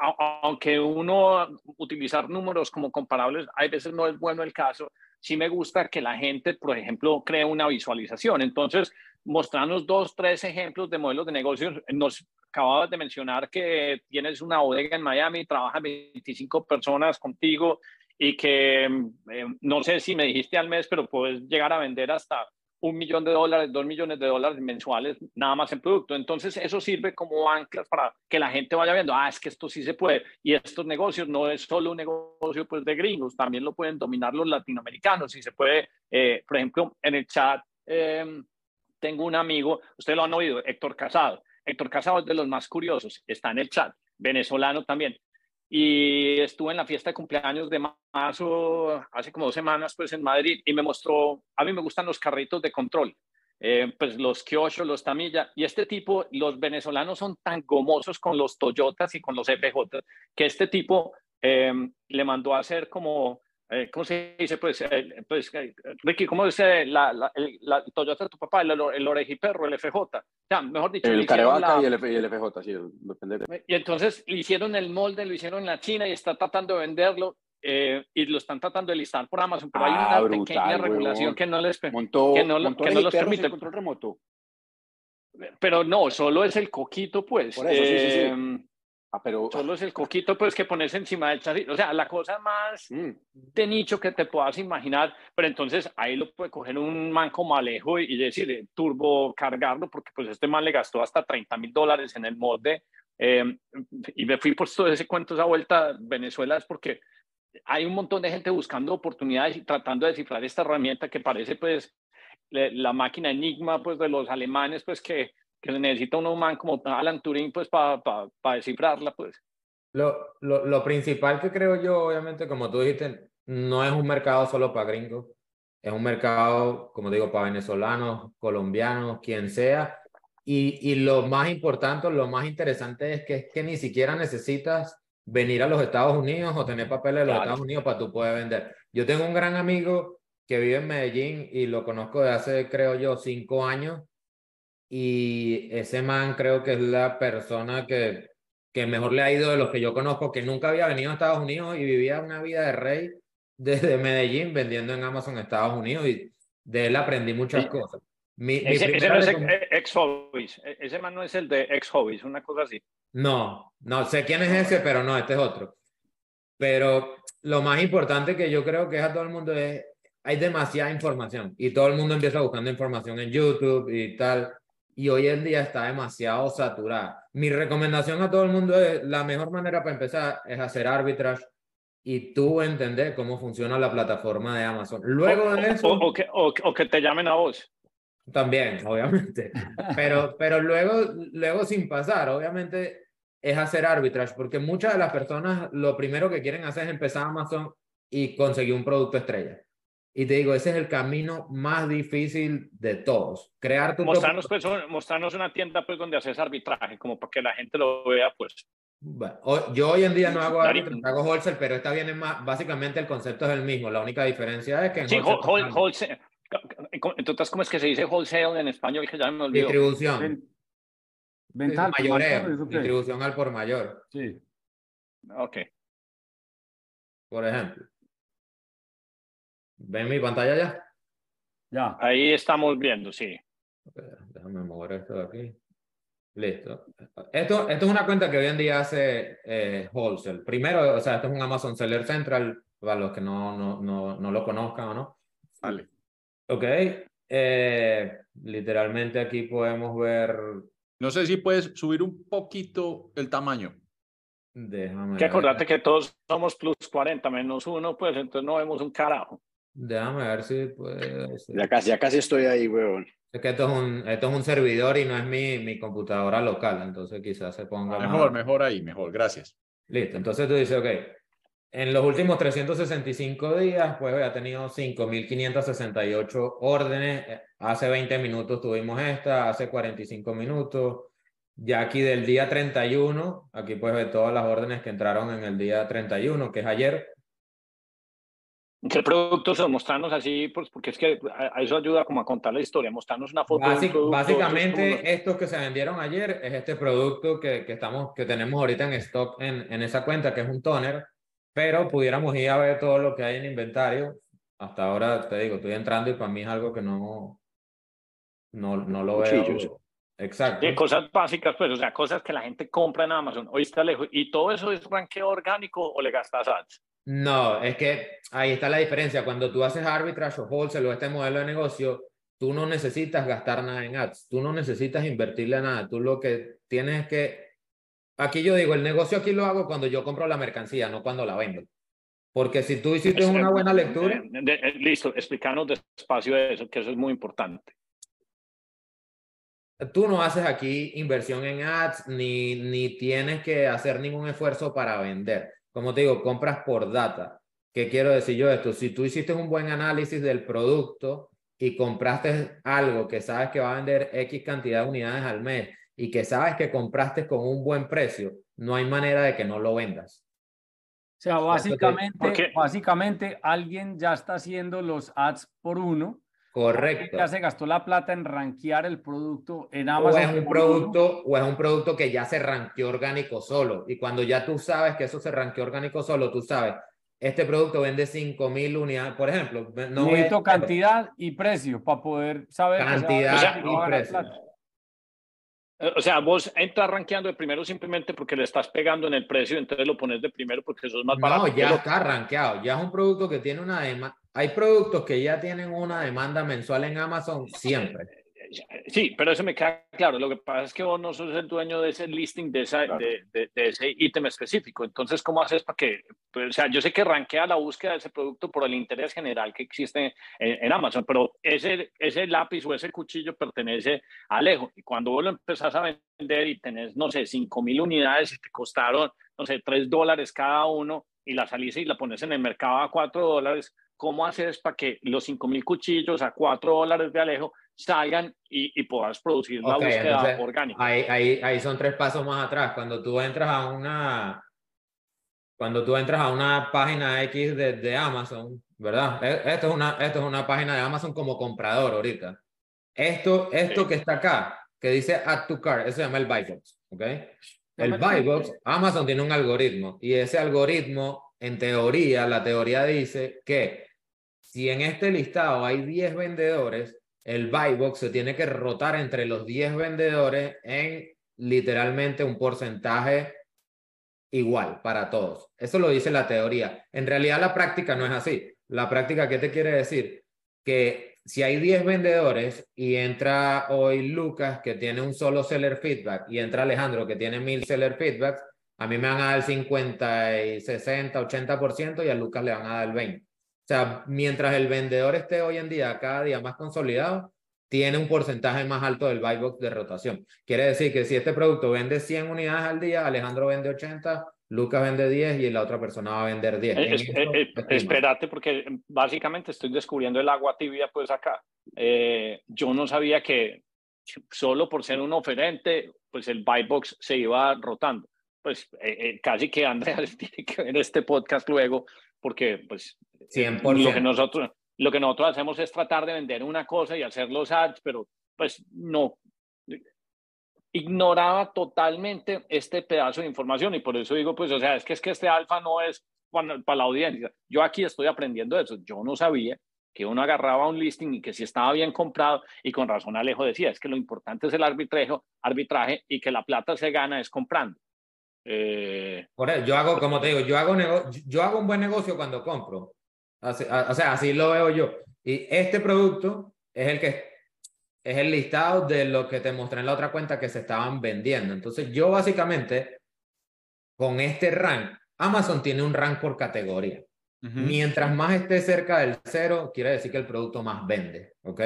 aunque uno utilizar números como comparables, hay veces no es bueno el caso. Sí me gusta que la gente, por ejemplo, cree una visualización. Entonces, mostrarnos dos, tres ejemplos de modelos de negocios. Nos acababas de mencionar que tienes una bodega en Miami, trabajan 25 personas contigo y que eh, no sé si me dijiste al mes, pero puedes llegar a vender hasta un millón de dólares, dos millones de dólares mensuales nada más en producto. Entonces eso sirve como anclas para que la gente vaya viendo, ah, es que esto sí se puede. Y estos negocios no es solo un negocio pues de gringos, también lo pueden dominar los latinoamericanos. Y se puede, eh, por ejemplo, en el chat em, tengo un amigo, ustedes lo han oído, Héctor Casado. Héctor Casado es de los más curiosos, está en el chat, venezolano también y estuve en la fiesta de cumpleaños de marzo hace como dos semanas pues en Madrid y me mostró, a mí me gustan los carritos de control, eh, pues los Kyosho, los Tamilla y este tipo, los venezolanos son tan gomosos con los Toyotas y con los FJ que este tipo eh, le mandó a hacer como eh, ¿cómo se dice? Pues, eh, pues eh, Ricky, ¿cómo dice la, la, la, Toyota de tu papá, el, el orejiperro, el FJ? Ya, mejor dicho. El Carevaca y, el, y el FJ, sí, el, Y entonces le hicieron el molde, lo hicieron en la China y está tratando de venderlo y lo están tratando de listar por Amazon, pero hay ah, una pequeña regulación que no les montó, que no, montó que no los permite. control remoto. Pero no, solo es el coquito, pues. Por eso, sí, sí, sí. Ah, pero... Solo es el coquito pues que pones encima del chasis. O sea, la cosa más mm. de nicho que te puedas imaginar. Pero entonces ahí lo puede coger un man como Alejo y, decir, turbo cargarlo, porque pues este man le gastó hasta 30 mil dólares en el molde. Em, y me fui por todo ese cuento, esa vuelta Venezuela, es porque hay un montón de gente buscando oportunidades y tratando de descifrar esta herramienta que parece pues la máquina enigma pues de los alemanes pues que que se necesita un humano como Alan Turing pues para descifrarla pues. Lo, lo, lo, principal que creo yo, obviamente, como tú dijiste, no es un mercado solo para gringos, es un mercado, como digo, para venezolanos, colombianos, quien sea. Y, y lo más importante, lo más interesante es que, es que ni siquiera necesitas venir a los Estados Unidos o tener papeles de los Estados Unidos para tú poder vender. Yo tengo un gran amigo que vive en Medellín y lo conozco de hace, creo yo, cinco años y ese man creo que es la persona que, que mejor le ha ido de los que yo conozco, que nunca había venido a Estados Unidos y vivía una vida de rey desde Medellín vendiendo en Amazon Estados Unidos y de él aprendí muchas cosas. ese, no es ex hobbies, e, ese man no es el de ex hobbies, una cosa así. No, no sé quién es ese, pero no, este es otro. Pero lo más importante que yo creo que es a todo el mundo es, hay demasiada información y todo el mundo empieza buscando información en YouTube y tal y hoy en día está demasiado saturada. Mi recomendación a todo el mundo es, la mejor manera para empezar es hacer arbitrage y tú entender cómo funciona la plataforma de Amazon. Luego de eso... O, que, o, que, te llamen a vos. También, obviamente. Pero, pero luego, luego sin pasar, obviamente es hacer arbitrage, porque muchas de las personas lo primero que quieren hacer es empezar Amazon y conseguir un producto estrella. Y te digo, ese es el camino más difícil de todos. Crear tu mostrarnos, pues, mostrarnos una tienda pues, donde haces arbitraje, como para que la gente lo vea, pues. yo hoy en día no hago arbitraje, hago wholesale, pero está bien, más, básicamente el concepto es el mismo. La única diferencia es que en sí, wholesale, Entonces, ¿cómo es que se dice wholesale en español? Que ya me olvidó. Distribución. Venta mayoreo, distribución al por mayor. Sí. Ok. Por ejemplo. ¿Ven mi pantalla ya? Ya. Ahí estamos viendo, sí. Déjame mover esto de aquí. Listo. Esto, esto es una cuenta que hoy en día hace eh, Wholesale. Primero, o sea, esto es un Amazon Seller Central, para los que no, no, no, no lo conozcan o no. Vale. Ok. Eh, literalmente aquí podemos ver. No sé si puedes subir un poquito el tamaño. Déjame. Que acordate que todos somos plus 40 menos uno, pues entonces no vemos un carajo. Déjame ver si puede. Ya casi, ya casi estoy ahí, weón. Es que esto es un, esto es un servidor y no es mi, mi computadora local, entonces quizás se ponga. Mejor, mejor ahí, mejor, gracias. Listo, entonces tú dices, ok, en los últimos 365 días, pues ha tenido 5.568 órdenes. Hace 20 minutos tuvimos esta, hace 45 minutos. Ya aquí del día 31, aquí pues ve todas las órdenes que entraron en el día 31, que es ayer. ¿Qué productos mostrarnos así? Pues porque es que a, eso ayuda como a contar la historia, mostrarnos una foto. básicamente, estos que se vendieron ayer es este producto que, que, estamos, que tenemos ahorita en stock en, en esa cuenta, que es un toner, pero pudiéramos ir a ver todo lo que hay en inventario. Hasta ahora, te digo, estoy entrando y para mí es algo que no, no, no lo veo. Exacto. cosas básicas, pues, o sea, cosas que la gente compra en Amazon. Hoy está lejos. ¿Y todo eso es ranqueo orgánico o le gastas ads? No, es que ahí está la diferencia. Cuando tú haces arbitrage o wholesale o este modelo de negocio, tú no necesitas gastar nada en ads. Tú no necesitas invertirle nada. Tú lo que tienes que. Aquí yo digo, el negocio aquí lo hago cuando yo compro la mercancía, no cuando la vendo. Porque si tú hiciste una buena lectura. Eh, listo, explícanos despacio de eso, que eso es muy importante tú no haces aquí inversión en ads ni, ni tienes que hacer ningún esfuerzo para vender. Como te digo, compras por data. ¿Qué quiero decir yo esto? Si tú hiciste un buen análisis del producto y compraste algo que sabes que va a vender X cantidad de unidades al mes y que sabes que compraste con un buen precio, no hay manera de que no lo vendas. O sea, básicamente, básicamente alguien ya está haciendo los ads por uno Correcto. Ya se gastó la plata en rankear el producto en Amazon. O es un producto, o es un producto que ya se ranqueó orgánico solo. Y cuando ya tú sabes que eso se ranqueó orgánico solo, tú sabes, este producto vende 5000 unidades, por ejemplo. No Necesito cantidad y precio para poder saber. Cantidad y precio. Eh, o sea, vos entras rankeando de primero simplemente porque le estás pegando en el precio, entonces lo pones de primero porque eso es más barato. No, ya está rankeado. Ya es un producto que tiene una demanda. Hay productos que ya tienen una demanda mensual en Amazon siempre. Sí, pero eso me queda claro. Lo que pasa es que vos no sos el dueño de ese listing, de, esa, de, de, ese ítem específico. Entonces, ¿cómo haces para que, pues, o sea, yo sé que rankea la búsqueda de ese producto por el interés general que existe en, Amazon, pero ese, ese lápiz o ese cuchillo pertenece a Alejo. Y cuando vos lo empezás a vender y tenés, no sé, 5 mil unidades y te costaron, no sé, 3 dólares cada uno y la salís y la pones en el mercado a 4 dólares, ¿cómo haces para que los 5 mil cuchillos a 4 dólares de Alejo salgan y, y puedas producir la búsqueda orgánica. Ahí, ahí, ahí son tres pasos más atrás. Cuando tú entras a una, cuando tú entras a una página X de, de, Amazon, ¿verdad? E, esto es, una, esto es una página de Amazon como comprador ahorita. Esto, esto que está acá, que dice Add to Cart, eso se llama el Buy Box, ¿ok? El Buy Box, Amazon tiene un algoritmo y ese algoritmo, en teoría, la teoría dice que si en este listado hay 10 vendedores, el buy box se tiene que rotar entre los 10 vendedores en literalmente un porcentaje igual para todos. Eso lo dice la teoría. En realidad la práctica no es así. La práctica, ¿qué te quiere decir? Que si hay 10 vendedores y entra hoy Lucas que tiene un solo seller feedback y entra Alejandro que tiene mil seller feedbacks, a mí me van a dar el 50 y 60, 80% y a Lucas le van a dar el 20. O sea, mientras el vendedor esté hoy en día cada día más consolidado, tiene un porcentaje más alto del buy box de rotación. Quiere decir que si este producto vende 100 unidades al día, Alejandro vende 80, Lucas vende 10 y la otra persona va a vender 10. Eh, eh, espérate, porque básicamente estoy descubriendo el agua tibia pues acá. Eh, yo no sabía que solo por ser un oferente, pues el buy box se iba rotando. Pues casi que Andrea tiene que ver este podcast luego, porque pues 100%. Lo que, nosotros, lo que nosotros hacemos es tratar de vender una cosa y hacer los ads, pero pues no. Ignoraba totalmente este pedazo de información y por eso digo, pues, o sea, es que, es que este alfa no es para, para la audiencia. Yo aquí estoy aprendiendo eso. Yo no sabía que uno agarraba un listing y que si estaba bien comprado, y con razón Alejo decía, es que lo importante es el arbitraje, arbitraje y que la plata se gana es comprando. Eh, Por eso, yo hago, como te digo, yo hago, yo hago un buen negocio cuando compro o sea, así lo veo yo. Y este producto es el que es el listado de lo que te mostré en la otra cuenta que se estaban vendiendo. Entonces, yo básicamente, con este rank, Amazon tiene un rank por categoría. Mientras más esté cerca del cero, quiere decir que el producto más vende. ¿Ok?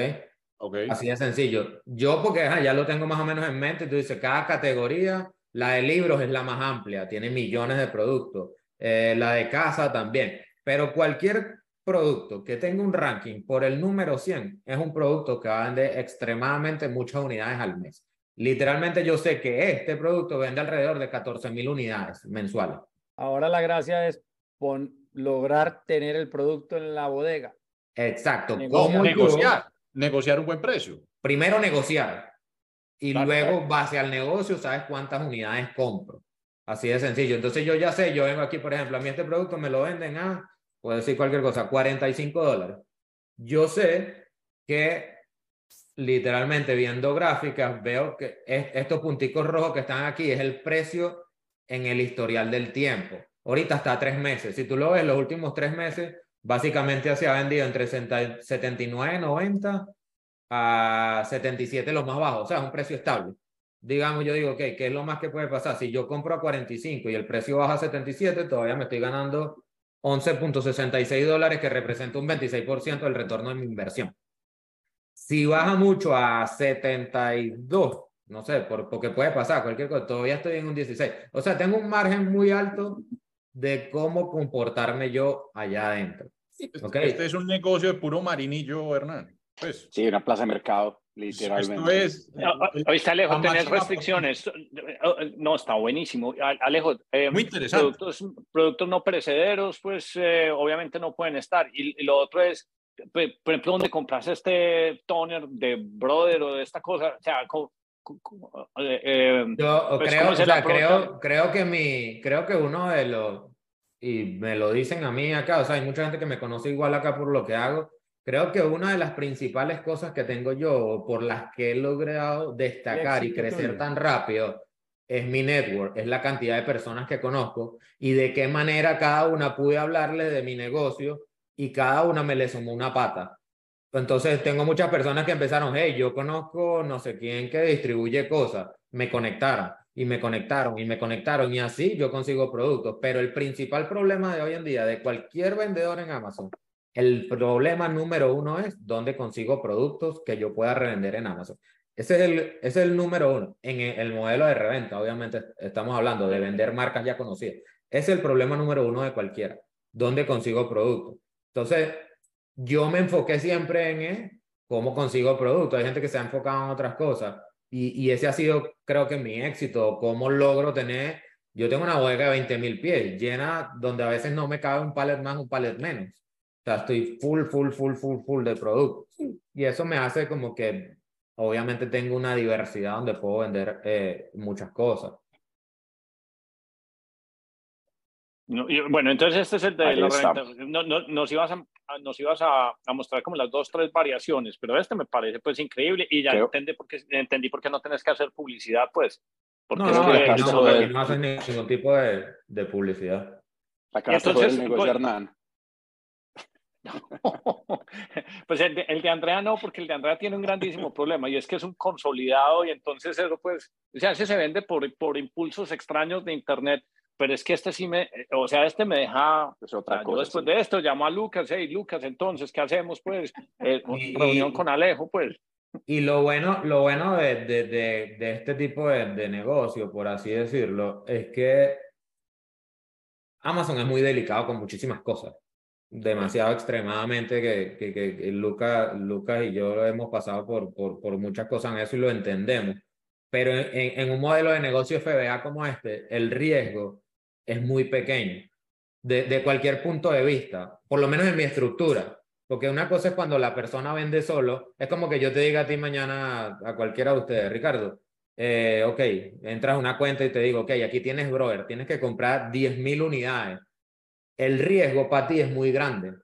Okay. Así de sencillo. Yo, porque ya lo tengo más o menos en mente, tú dices, cada categoría, la de libros es la más amplia, tiene millones de productos. Eh, la de casa también. Pero cualquier producto que tenga un ranking por el número 100 es un producto que va a vender extremadamente muchas unidades al mes. Literalmente yo sé que este producto vende alrededor de 14 mil unidades mensuales. Ahora la gracia es pon lograr tener el producto en la bodega. Exacto. Negociar. ¿Cómo Negociar, negociar un buen precio. primero negociar y Claro, luego claro. base al negocio sabes cuántas unidades compro. Así de sencillo. Entonces yo ya sé, yo vengo aquí, por ejemplo, a mí este producto me lo venden a, puedo decir cualquier cosa, 45 dólares. Yo sé que literalmente viendo gráficas veo que es- estos punticos rojos que están aquí es el precio en el historial del tiempo. Ahorita está tres meses. Si tú lo ves, los últimos tres meses, básicamente se ha vendido entre 60 79, 90 a 77 lo más bajo, o sea, es un precio estable. Digamos, yo digo, ok, ¿qué es lo más que puede pasar? Si yo compro a 45 y el precio baja a 77, todavía me estoy ganando 11.66 dólares, que representa un 26% del retorno de mi inversión. Si baja mucho a 72, no sé, por, porque puede pasar cualquier cosa, todavía estoy en un 16. O sea, tengo un margen muy alto de cómo comportarme yo allá adentro. Ok. Este es un negocio de puro marinillo, Hernán. Pues, Sí, una plaza de mercado, literalmente. esto es... Ah, ah, Oíste, Alejo, la tenés restricciones. No, está buenísimo. Alejo, eh, Muy interesante. Productos, productos no perecederos, pues eh, obviamente no pueden estar. Y, y lo otro es, por ejemplo, donde compras este toner de Brother o de esta cosa, o sea, co- co- co- eh, eh, Yo Pues, creo, ¿cómo o se sea, creo, creo que mi, creo que uno de los, y me lo dicen a mí acá, o sea, hay mucha gente que me conoce igual acá por lo que hago. Creo que una de las principales cosas que tengo yo, por las que he logrado destacar y crecer tan rápido, es mi network, es la cantidad de personas que conozco y de qué manera cada una pude hablarle de mi negocio y cada una me le sumó una pata. Entonces tengo muchas personas que empezaron, hey, yo conozco no sé quién que distribuye cosas, me conectaron y me conectaron y me conectaron y así yo consigo productos. Pero el principal problema de hoy en día de cualquier vendedor en Amazon, el problema número uno es dónde consigo productos que yo pueda revender en Amazon. Ese es el, ese es el número uno en el, el modelo de reventa. Obviamente estamos hablando de vender marcas ya conocidas. Es el problema número uno de cualquiera. ¿Dónde consigo productos? Entonces, yo me enfoqué siempre en eh, cómo consigo productos. Hay gente que se ha enfocado en otras cosas. Y, y ese ha sido, creo que, mi éxito. Cómo logro tener. Yo tengo una bodega de 20 mil pies, llena, donde a veces no me cabe un pallet más, un pallet menos. O sea, estoy full, full, full, full, full de productos. Y eso me hace como que, obviamente, tengo una diversidad donde puedo vender eh, muchas cosas. no, bueno, entonces este es el de. No, no, nos ibas, a, nos ibas a, a mostrar como las dos, tres variaciones, pero este me parece pues increíble y ya entendí por, qué, entendí por qué no tenés que hacer publicidad, pues. Porque No, es no, que no, no hacen ningún tipo de, de publicidad. Acá entonces, el negocio de pues- Hernán. pues el de, el de Andrea no, porque el de Andrea tiene un grandísimo problema y es que es un consolidado y entonces eso pues, o sea, ese se vende por, por impulsos extraños de internet, pero es que este sí me, o sea, este me deja, Es o otra yo cosa. después sí. de esto llamo a Lucas, hey Lucas, entonces, ¿qué hacemos pues? Eh, Y- reunión con Alejo pues. Y lo bueno, lo bueno de, de, de, este tipo de negocio, por así decirlo, es que Amazon es muy delicado con muchísimas cosas. Demasiado extremadamente que, que, que, Lucas, Lucas y yo hemos pasado por, por, por muchas cosas en eso y lo entendemos. Pero en, en, un modelo de negocio FBA como este, el riesgo es muy pequeño de, de cualquier punto de vista, por lo menos en mi estructura. Porque una cosa es cuando la persona vende solo, es como que yo te diga a ti mañana, a cualquiera de ustedes, Ricardo, eh, ok, entras a una cuenta y te digo, ok, aquí tienes Broer, tienes que comprar 10.000 unidades. El riesgo para ti es muy grande,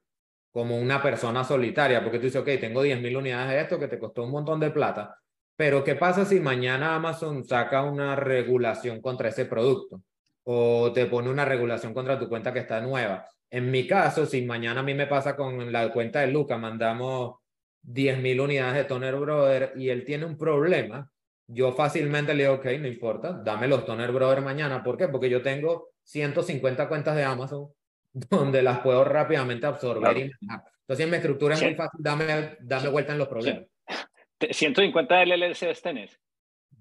como una persona solitaria, porque tú dices, ok, tengo 10.000 unidades de esto que te costó un montón de plata, pero ¿qué pasa si mañana Amazon saca una regulación contra ese producto? O te pone una regulación contra tu cuenta que está nueva. En mi caso, si mañana a mí me pasa con la cuenta de Luca, mandamos 10.000 unidades de Toner Brother y él tiene un problema, yo fácilmente le digo, ok, no importa, dame los Toner Brother mañana. ¿Por qué? Porque yo tengo 150 cuentas de Amazon donde las puedo rápidamente absorber Claro. y manejar. Entonces, en mi estructura es Sí. muy fácil, dame, dame vuelta en los problemas. Te- 150 LLCs tenés.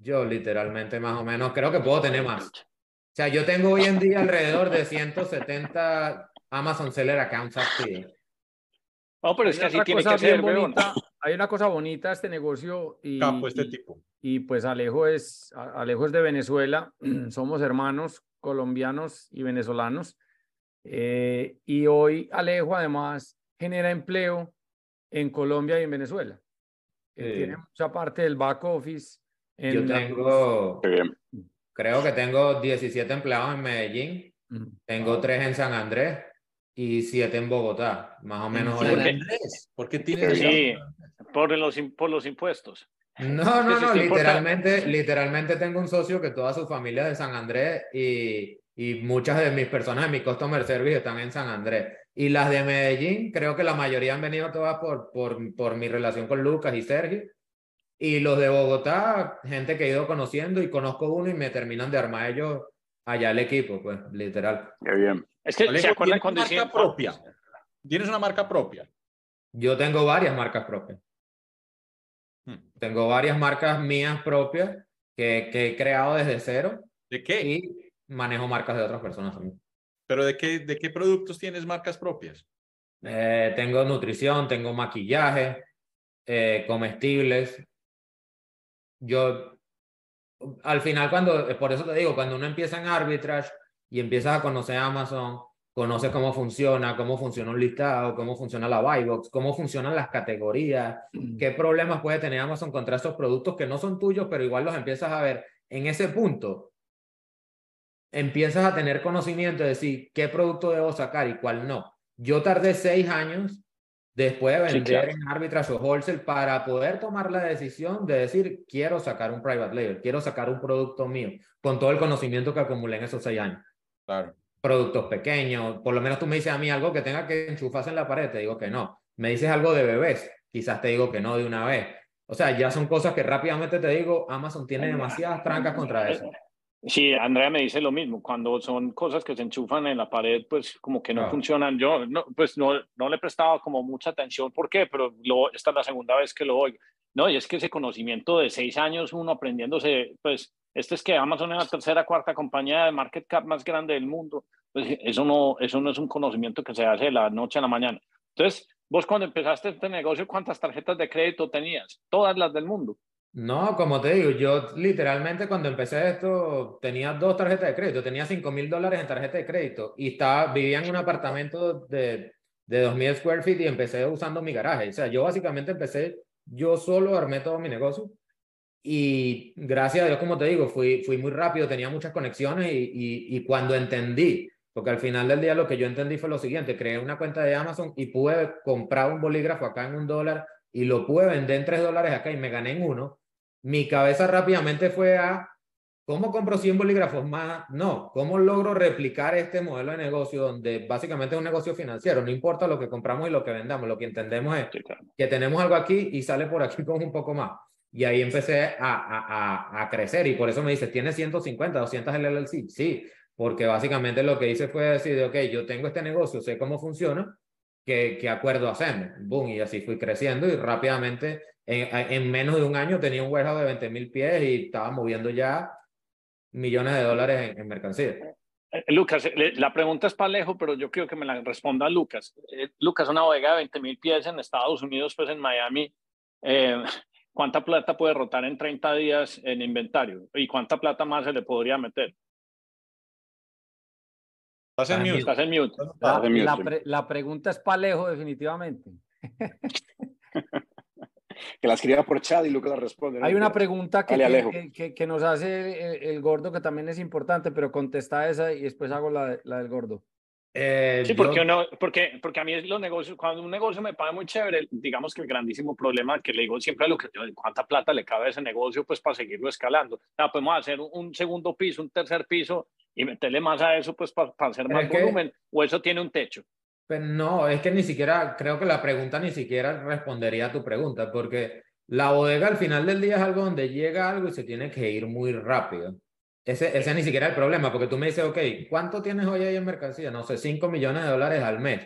Yo literalmente más o menos creo que puedo tener más. O sea, yo tengo hoy en día alrededor de 170 Amazon Seller Accounts activos. No, pero es que así tiene que ser, bonita, Hay una cosa bonita este negocio y, Capo este y- tipo. y pues Alejo es, a- Alejo es de Venezuela, somos hermanos colombianos y venezolanos. Eh, y hoy Alejo además genera empleo en Colombia y en Venezuela. Tiene mucha parte del back office. En Yo tengo, creo que tengo 17 empleados en Medellín, tengo 3 en San Andrés y 7 en Bogotá, más o menos. ¿Por qué? ¿Por qué tienes sí, por los, por los impuestos. No, no, no, literalmente, literalmente tengo un socio que toda su familia es de San Andrés y, y muchas de mis personas en mi customer service están en San Andrés. Y las de Medellín, creo que la mayoría han venido todas por, por, por mi relación con Lucas y Sergio. Y los de Bogotá, gente que he ido conociendo y conozco uno y me terminan de armar ellos allá el equipo, pues, literal. Qué bien. Es que se acuerdan cuando marca propia. ¿Tienes una marca propia? Yo tengo varias marcas propias. Hmm. Tengo varias marcas mías propias que, que, he creado desde cero. ¿De qué? Y manejo marcas de otras personas también. ¿Pero de qué, de qué productos tienes marcas propias? Eh, tengo nutrición, tengo maquillaje, eh, comestibles. Yo, al final, cuando, por eso te digo, cuando uno empieza en arbitrage y empiezas a conocer Amazon, conoces cómo funciona, cómo funciona un listado, cómo funciona la buy box, cómo funcionan las categorías, mm. qué problemas puede tener Amazon contra esos productos que no son tuyos, pero igual los empiezas a ver. En ese punto, empiezas a tener conocimiento de decir qué producto debo sacar y cuál no. Yo tardé seis años después de vender en arbitrage o wholesale para poder tomar la decisión de decir quiero sacar un private label, quiero sacar un producto mío, con todo el conocimiento que acumulé en esos seis años. Claro productos pequeños. Por lo menos tú me dices a mí algo que tenga que enchufarse en la pared, te digo que no. Me dices algo de bebés, quizás te digo que no de una vez. O sea, ya son cosas que rápidamente te digo, Amazon tiene demasiadas trancas contra eso. Sí, Andrea me dice lo mismo. Cuando son cosas que se enchufan en la pared, pues como que no funcionan. Yo, no, pues no, no le he prestado como mucha atención. ¿Por qué? Pero lo, esta es la segunda vez que lo oigo. No, y es que ese conocimiento de seis años, uno aprendiéndose, pues este es que Amazon es la tercera, cuarta compañía de market cap más grande del mundo. Pues eso no, eso no es un conocimiento que se hace de la noche a la mañana. Entonces, vos cuando empezaste este negocio, ¿cuántas tarjetas de crédito tenías? Todas las del mundo. No, como te digo, yo literalmente cuando empecé esto tenía dos tarjetas de crédito, tenía 5 mil dólares en tarjeta de crédito y estaba, vivía en un apartamento de, de 2.000 square feet y empecé usando mi garaje. O sea, yo básicamente empecé, yo solo armé todo mi negocio y gracias a Dios, como te digo, fui, fui muy rápido, tenía muchas conexiones y, y, y, cuando entendí, porque al final del día lo que yo entendí fue lo siguiente, creé una cuenta de Amazon y pude comprar un bolígrafo acá en un dólar y lo pude vender en tres dólares acá y me gané en uno, mi cabeza rápidamente fue a, ¿cómo compro 100 bolígrafos más? No, ¿cómo logro replicar este modelo de negocio donde básicamente es un negocio financiero? No importa lo que compramos y lo que vendamos, lo que entendemos es que tenemos algo aquí y sale por aquí con un poco más. Y ahí empecé a, a, a, crecer y por eso me dice, ¿tienes 150, 200 LLC? Sí, porque básicamente lo que hice fue decir, ok, yo tengo este negocio, sé cómo funciona, ¿qué, qué acuerdo hacemos? Boom, y así fui creciendo y rápidamente, en, en menos de un año tenía un warehouse de 20 mil pies y estaba moviendo ya millones de dólares en, en mercancía. Eh, Lucas, la pregunta es para lejos, pero yo quiero que me la responda Lucas. Eh, Lucas, una bodega de 20 mil pies en Estados Unidos, pues en Miami, eh, ¿cuánta plata puede rotar en 30 días en inventario? ¿Y cuánta plata más se le podría meter? Estás en mute. Estás en mute. La, la, pregunta es Palejo, definitivamente. que la escriba por chat y Lucas la responde. Hay una pregunta que, que, que, nos hace el, gordo que también es importante, pero contesta esa y después hago la, la del gordo. Eh, sí, porque, uno, porque, porque a mí los negocios, cuando un negocio me paga muy chévere, digamos que el grandísimo problema que le digo siempre a lo que cuánta plata le cabe a ese negocio, pues para seguirlo escalando. O podemos hacer un, segundo piso, un tercer piso y meterle más a eso, pues para, hacer más volumen, o eso tiene un techo. Pues no, es que ni siquiera, creo que la pregunta ni siquiera respondería a tu pregunta, porque la bodega al final del día es algo donde llega algo y se tiene que ir muy rápido. Ese, ese ni siquiera es el problema, porque tú me dices, ok, ¿cuánto tienes hoy ahí en mercancía? No sé, 5 millones de dólares al mes.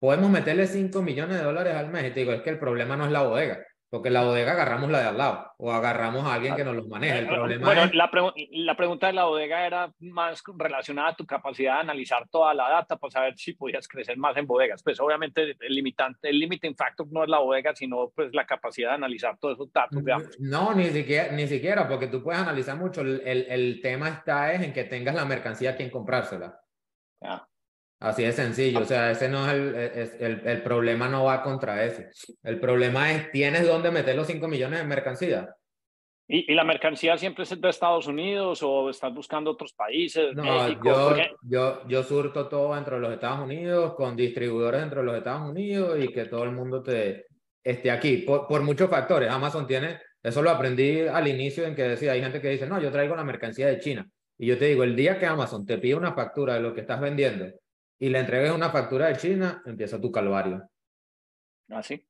Podemos meterle 5 millones de dólares al mes y te digo, es que el problema no es la bodega. Porque la bodega agarramos la de al lado o agarramos a alguien que nos los maneje. El problema bueno, la, la, pregunta de la bodega era más relacionada a tu capacidad de analizar toda la data para saber si podías crecer más en bodegas. Pues obviamente el limitante, el limiting factor no es la bodega, sino pues la capacidad de analizar todos esos datos. No, ni siquiera, ni siquiera, porque tú puedes analizar mucho. El, el, el tema está es en que tengas la mercancía a quien comprársela. Así de sencillo, o sea, ese no es el, el, el, problema no va contra ese. El problema es, ¿tienes dónde meter los 5 millones de mercancía? ¿Y, ¿Y, la mercancía siempre es de Estados Unidos o estás buscando otros países? No, México, yo, yo, yo surto todo dentro de los Estados Unidos, con distribuidores dentro de los Estados Unidos y que todo el mundo te esté aquí, por, por muchos factores. Amazon tiene, eso lo aprendí al inicio en que decía, hay gente que dice, no, yo traigo la mercancía de China. Y yo te digo, el día que Amazon te pide una factura de lo que estás vendiendo y le entregues una factura de China, empieza tu calvario. Ah, sí.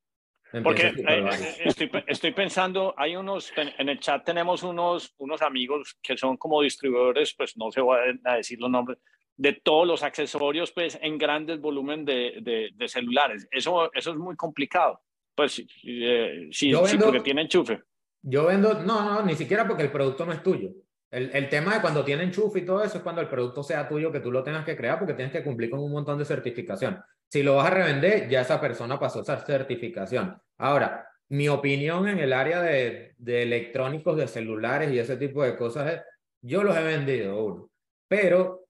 Porque eh, eh, estoy, estoy, pensando, hay unos, en el chat tenemos unos, unos amigos que son como distribuidores, pues no se voy a decir los nombres, de todos los accesorios pues en grandes volúmenes de, de, celulares. Eso, eso es muy complicado. Pues sí, eh, sí, porque tiene enchufe. Yo vendo, no, no, ni siquiera porque el producto no es tuyo. El, el, tema de cuando tiene enchufe y todo eso es cuando el producto sea tuyo, que tú lo tengas que crear porque tienes que cumplir con un montón de certificación. Si lo vas a revender, ya esa persona pasó esa certificación. Ahora, mi opinión en el área de, de electrónicos, de celulares y ese tipo de cosas es, yo los he vendido, uno. Pero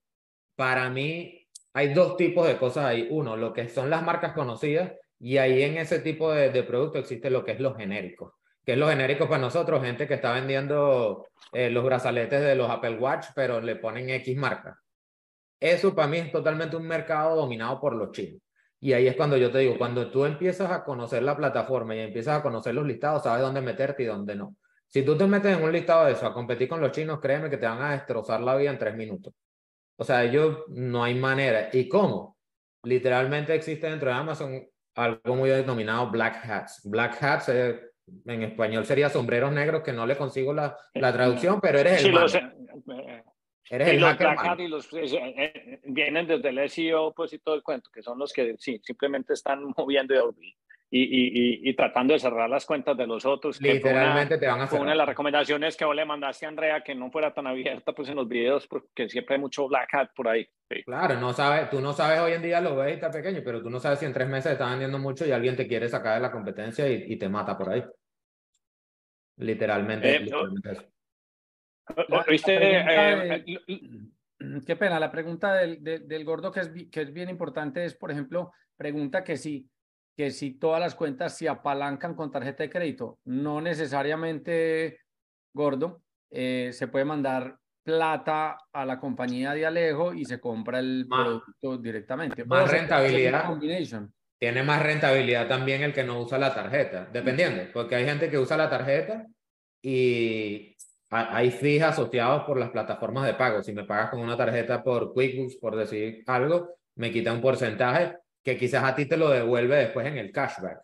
para mí hay dos tipos de cosas ahí. Uno, lo que son las marcas conocidas y ahí en ese tipo de, de producto existe lo que es lo genérico que es lo genérico para nosotros, gente que está vendiendo eh, los brazaletes de los Apple Watch, pero le ponen X marca. Eso para mí es totalmente un mercado dominado por los chinos. Y ahí es cuando yo te digo, cuando tú empiezas a conocer la plataforma y empiezas a conocer los listados, sabes dónde meterte y dónde no. Si tú te metes en un listado de eso a competir con los chinos, créeme que te van a destrozar la vida en tres minutos. O sea, ellos no hay manera. ¿Y cómo? Literalmente existe dentro de Amazon algo muy denominado black hats. Black hats es en español sería sombreros negros, que no le consigo la, la traducción, pero eres el sí, Eres el los hacker y los eh, eh, vienen desde el SEO, pues y todo el cuento, que son los que sí, simplemente están moviendo y, y, y, tratando de cerrar las cuentas de los otros. Literalmente te van a cerrar. Una de las recomendaciones que vos le mandaste a Andrea que no fuera tan abierta pues en los videos, porque siempre hay mucho black hat por ahí. Claro, no sabes, tú no sabes hoy en día, lo ves y está pequeño, pero tú no sabes si en tres meses está vendiendo mucho y alguien te quiere sacar de la competencia y, te mata por ahí. Literalmente. Eh, ¿Viste? Eh, qué pena, la pregunta del, del, gordo que es, que es bien importante es, por ejemplo, pregunta que si, que si todas las cuentas se apalancan con tarjeta de crédito. No necesariamente, gordo, eh, se puede mandar plata a la compañía de Alejo y se compra el producto directamente. Más rentabilidad. Tiene más rentabilidad también el que no usa la tarjeta, dependiendo, porque hay gente que usa la tarjeta y hay fees asociados por las plataformas de pago. Si me pagas con una tarjeta por QuickBooks, por decir algo, me quita un porcentaje que quizás a ti te lo devuelve después en el cashback.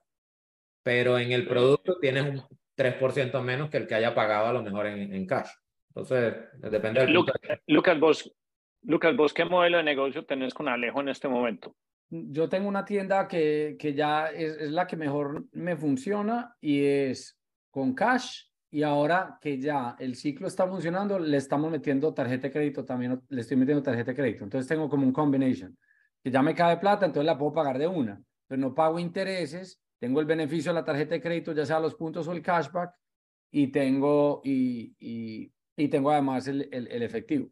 Pero en el producto tienes un 3% menos que el que haya pagado a lo mejor en, en cash. Entonces, depende del... Lucas, vos, Lucas, vos, ¿qué modelo de negocio tenés con Alejo en este momento? Yo tengo una tienda que, que ya es, es la que mejor me funciona y es con cash y ahora que ya el ciclo está funcionando, le estamos metiendo tarjeta de crédito también, le estoy metiendo tarjeta de crédito. Entonces tengo como un combination, que ya me cae plata, entonces la puedo pagar de una, pero no pago intereses, tengo el beneficio de la tarjeta de crédito, ya sea los puntos o el cashback, y tengo, y, y tengo además el, el, efectivo.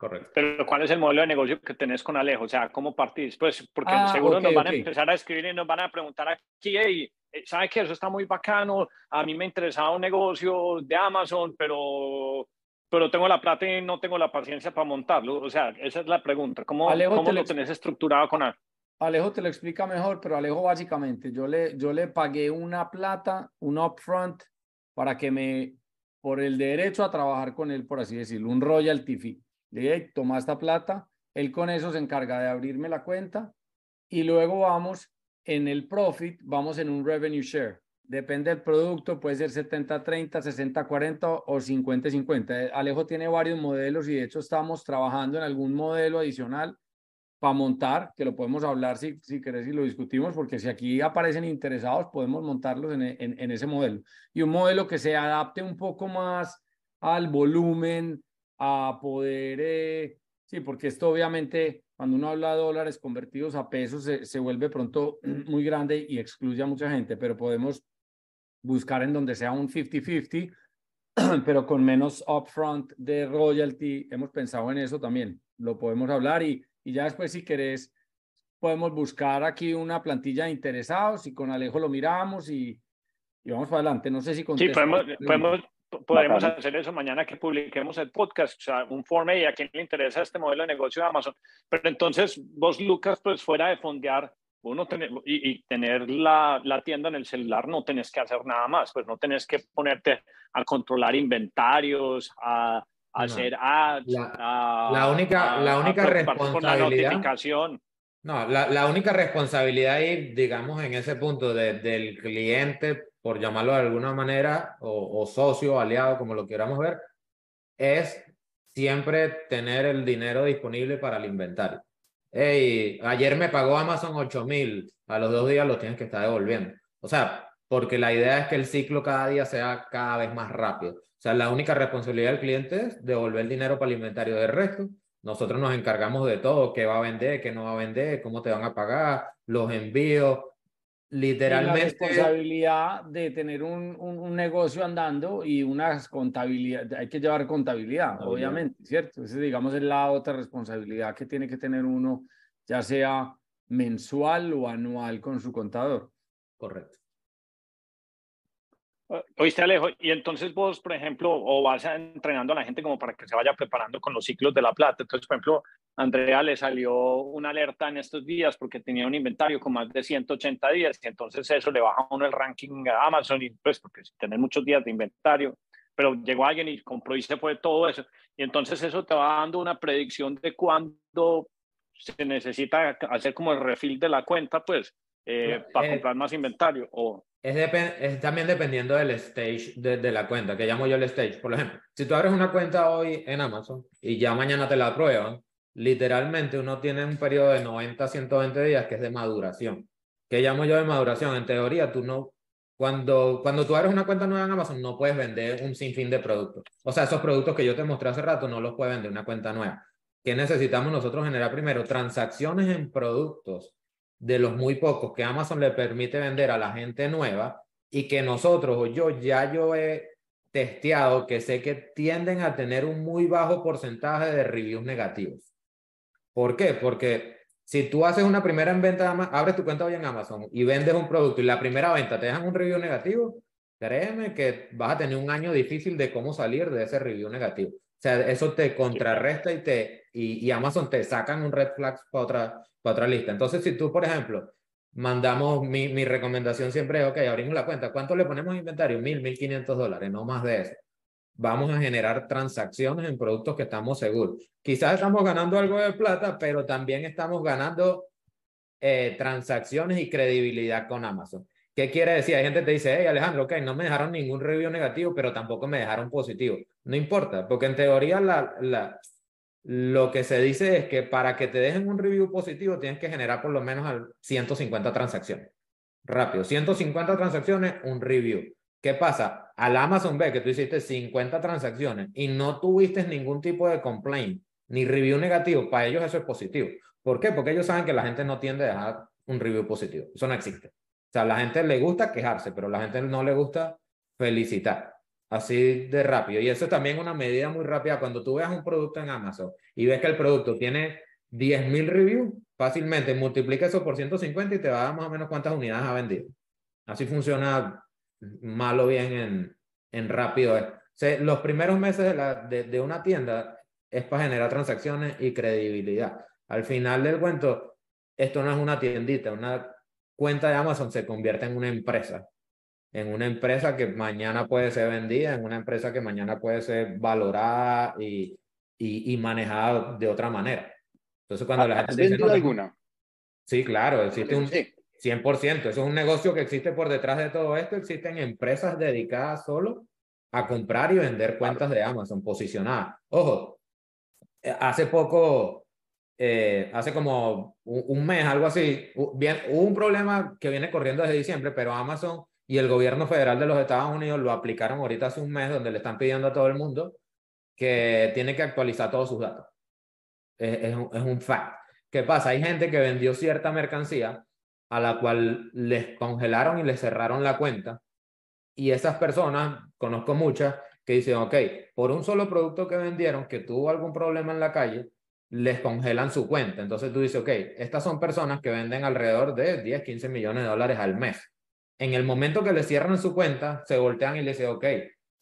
Correcto. Pero ¿cuál es el modelo de negocio que tenés con Alejo? O sea, ¿cómo partís? Pues porque ah, seguro nos van a empezar a escribir y nos van a preguntar aquí, hey, eh, ¿sabe que Eso está muy bacano. A mí me interesaba un negocio de Amazon, pero, pero tengo la plata y no tengo la paciencia para montarlo. O sea, esa es la pregunta. ¿Cómo, cómo lo tenés estructurado con Alejo? Alejo te lo explica mejor, pero Alejo básicamente, yo le, yo le pagué una plata, un upfront, para que me, por el derecho a trabajar con él, por así decirlo, un royalty fee. Le toma esta plata, él con eso se encarga de abrirme la cuenta y luego vamos en el profit vamos en un revenue share. Depende del producto, puede ser 70-30, 60-40 o 50-50. Alejo tiene varios modelos y de hecho estamos trabajando en algún modelo adicional para montar, que lo podemos hablar si, si querés y lo discutimos, porque si aquí aparecen interesados, podemos montarlos en, en, ese modelo. Y un modelo que se adapte un poco más al volumen, a poder, eh, sí, porque esto obviamente cuando uno habla de dólares convertidos a pesos, se, se, vuelve pronto muy grande y excluye a mucha gente, pero podemos buscar en donde sea un 50-50, pero con menos upfront de royalty. Hemos pensado en eso también. Lo podemos hablar y, y ya después, si querés, podemos buscar aquí una plantilla de interesados y con Alejo lo miramos y, y vamos para adelante. No sé si Sí, podemos, podemos, podemos hacer eso mañana que publiquemos el podcast, o sea, un forme y a quién le interesa este modelo de negocio de Amazon. Pero entonces vos, Lucas, pues fuera de fondear uno tener, y, tener la, la, tienda en el celular, no tenés que hacer nada más, pues no tenés que ponerte a controlar inventarios, a, hacer ads, la, la única, la única responsabilidad. notificación. No, la, la, única responsabilidad ahí, digamos, en ese punto de, del cliente, por llamarlo de alguna manera, o, o socio, aliado, como lo queramos ver, es siempre tener el dinero disponible para el inventario hey, ayer me pagó Amazon 8 mil, a los dos días lo tienes que estar devolviendo. O sea, porque la idea es que el ciclo cada día sea cada vez más rápido. O sea, la única responsabilidad del cliente es devolver el dinero para el inventario del resto. Nosotros nos encargamos de todo, qué va a vender, qué no va a vender, cómo te van a pagar, los envíos, literalmente. la responsabilidad de tener un, un, negocio andando y una contabilidad, hay que llevar contabilidad, obviamente, ¿cierto? Esa, digamos, es la otra responsabilidad que tiene que tener uno, ya sea mensual o anual con su contador. Correcto. Oíste, Alejo, y entonces vos, por ejemplo, o vas entrenando a la gente como para que se vaya preparando con los ciclos de la plata. Entonces, por ejemplo, Andrea le salió una alerta en estos días porque tenía un inventario con más de 180 días y entonces eso le baja a uno el ranking a Amazon y pues porque si tener muchos días de inventario, pero llegó alguien y compró y se fue todo eso. Y entonces eso te va dando una predicción de cuándo se necesita hacer como el refill de la cuenta, pues, eh, para eh, comprar más inventario. O... Es, es también dependiendo del stage de, de, la cuenta, que llamo yo el stage. Por ejemplo, si tú abres una cuenta hoy en Amazon y ya mañana te la aprueban, literalmente uno tiene un periodo de 90 a 120 días que es de maduración. ¿Qué llamo yo de maduración? En teoría, tú no, cuando, cuando tú abres una cuenta nueva en Amazon, no puedes vender un sinfín de productos. O sea, esos productos que yo te mostré hace rato no los puede vender una cuenta nueva. ¿Qué necesitamos nosotros generar primero? Transacciones en productos de los muy pocos que Amazon le permite vender a la gente nueva y que nosotros o yo ya yo he testeado que sé que tienden a tener un muy bajo porcentaje de reviews negativos. ¿Por qué? Porque si tú haces una primera venta, abres tu cuenta hoy en Amazon y vendes un producto y la primera venta te dejan un review negativo, créeme que vas a tener un año difícil de cómo salir de ese review negativo. O sea, eso te contrarresta y, te, y, Amazon te sacan un red flag para otra, para otra lista. Entonces, si tú, por ejemplo, mandamos, mi, mi recomendación siempre es, ok, abrimos la cuenta, ¿cuánto le ponemos inventario? Mil, mil quinientos dólares, no más de eso. Vamos a generar transacciones en productos que estamos seguros. Quizás estamos ganando algo de plata, pero también estamos ganando eh, transacciones y credibilidad con Amazon. ¿Qué quiere decir? Hay gente que te dice, hey Alejandro, ok, no me dejaron ningún review negativo, pero tampoco me dejaron positivo. No importa, porque en teoría la, la, lo que se dice es que para que te dejen un review positivo tienes que generar por lo menos 150 transacciones. Rápido, 150 transacciones, un review. ¿Qué pasa? Al Amazon ve que tú hiciste 50 transacciones y no tuviste ningún tipo de complaint ni review negativo, para ellos eso es positivo. ¿Por qué? Porque ellos saben que la gente no tiende a dejar un review positivo. Eso no existe. O sea, a la gente le gusta quejarse, pero a la gente no le gusta felicitar así de rápido. Y eso es también una medida muy rápida. Cuando tú veas un producto en Amazon y ves que el producto tiene 10.000 reviews, fácilmente multiplica eso por 150 y te va a dar más o menos cuántas unidades ha vendido. Así funciona malo bien en, en rápido. los primeros meses de, la, de, de una tienda es para generar transacciones y credibilidad. Al final del cuento, esto no es una tiendita, una cuenta de Amazon se convierte en una empresa en una empresa que mañana puede ser vendida, en una empresa que mañana puede ser valorada y, y, manejada de otra manera. Entonces, cuando la gente... ¿Has vendido alguna? Sí, claro, existe un 100%. Eso es un negocio que existe por detrás de todo esto. Existen empresas dedicadas solo a comprar y vender cuentas de Amazon posicionadas. Ojo, eh, hace poco, eh, hace como un, un, mes, algo así, hubo un problema que viene corriendo desde diciembre, pero Amazon y el gobierno federal de los Estados Unidos lo aplicaron ahorita hace un mes, donde le están pidiendo a todo el mundo que tiene que actualizar todos sus datos. Es, un, es un fact. ¿Qué pasa? Hay gente que vendió cierta mercancía a la cual les congelaron y les cerraron la cuenta. Y esas personas, conozco muchas, que dicen, ok, por un solo producto que vendieron que tuvo algún problema en la calle, les congelan su cuenta. Entonces tú dices, ok, estas son personas que venden alrededor de 10, 15 millones de dólares al mes. En el momento que le cierran su cuenta, se voltean y le dicen, ok,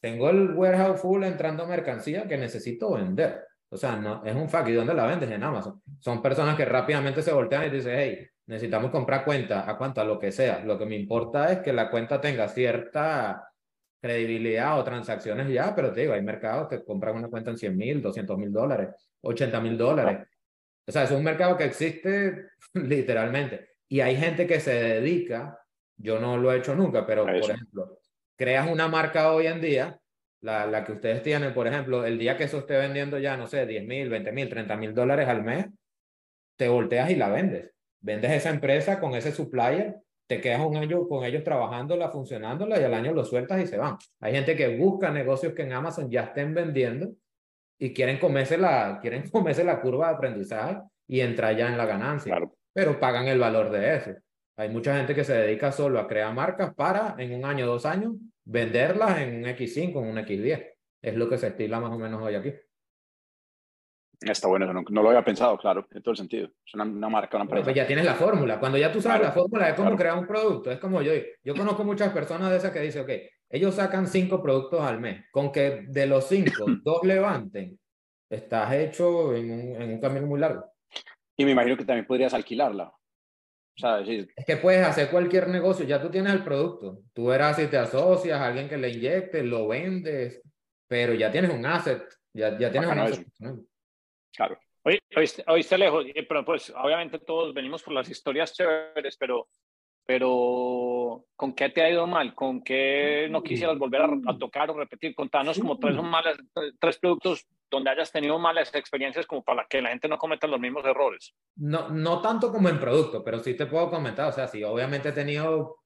tengo el warehouse full entrando mercancía que necesito vender. O sea, no, es un fact. ¿Y dónde la vendes? En Amazon. Son personas que rápidamente se voltean y dicen, hey, necesitamos comprar cuenta, a cuánto, a lo que sea. Lo que me importa es que la cuenta tenga cierta credibilidad o transacciones ya, pero te digo, hay mercados que compran una cuenta en 100 mil, 200 mil dólares, 80 mil dólares. O sea, es un mercado que existe literalmente. Y hay gente que se dedica, yo no lo he hecho nunca, pero por ejemplo, creas una marca hoy en día, la, la que ustedes tienen, por ejemplo, el día que eso esté vendiendo ya, no sé, 10 mil, 20 mil, 30 mil dólares al mes, te volteas y la vendes. Vendes esa empresa con ese supplier te quedas un año con ellos trabajándola, funcionándola y al año lo sueltas y se van. Hay gente que busca negocios que en Amazon ya estén vendiendo y quieren comerse la, quieren comerse la curva de aprendizaje y entrar ya en la ganancia, pero pagan el valor de eso. Hay mucha gente que se dedica solo a crear marcas para en un año, dos años, venderlas en un X5, en un X10. Es lo que se estila más o menos hoy aquí. Está bueno, no, no, lo había pensado, claro, en todo el sentido. Es una, marca, una empresa. Pues ya tienes la fórmula. Cuando ya tú sabes la fórmula de cómo crear un producto, es como yo. Yo conozco muchas personas de esas que dicen, ok, ellos sacan cinco productos al mes. Con que de los cinco, dos levanten, estás hecho en un, en un camino muy largo. Y me imagino que también podrías alquilarla. Sea, Es que puedes hacer cualquier negocio, ya tú tienes el producto. Tú verás si te asocias a alguien que le inyecte, lo vendes, pero ya tienes un asset, ya, ya tienes un asset. Claro. Oye, oíste, lejos, eh, pero pues obviamente todos venimos por las historias chéveres, pero, pero ¿con qué te ha ido mal? ¿Con qué no quisieras volver a, tocar o repetir? Contanos como tres, malas, tres productos donde hayas tenido malas experiencias como para que la gente no cometa los mismos errores. No, no tanto como en producto, pero sí te puedo comentar, o sea, sí, obviamente he tenido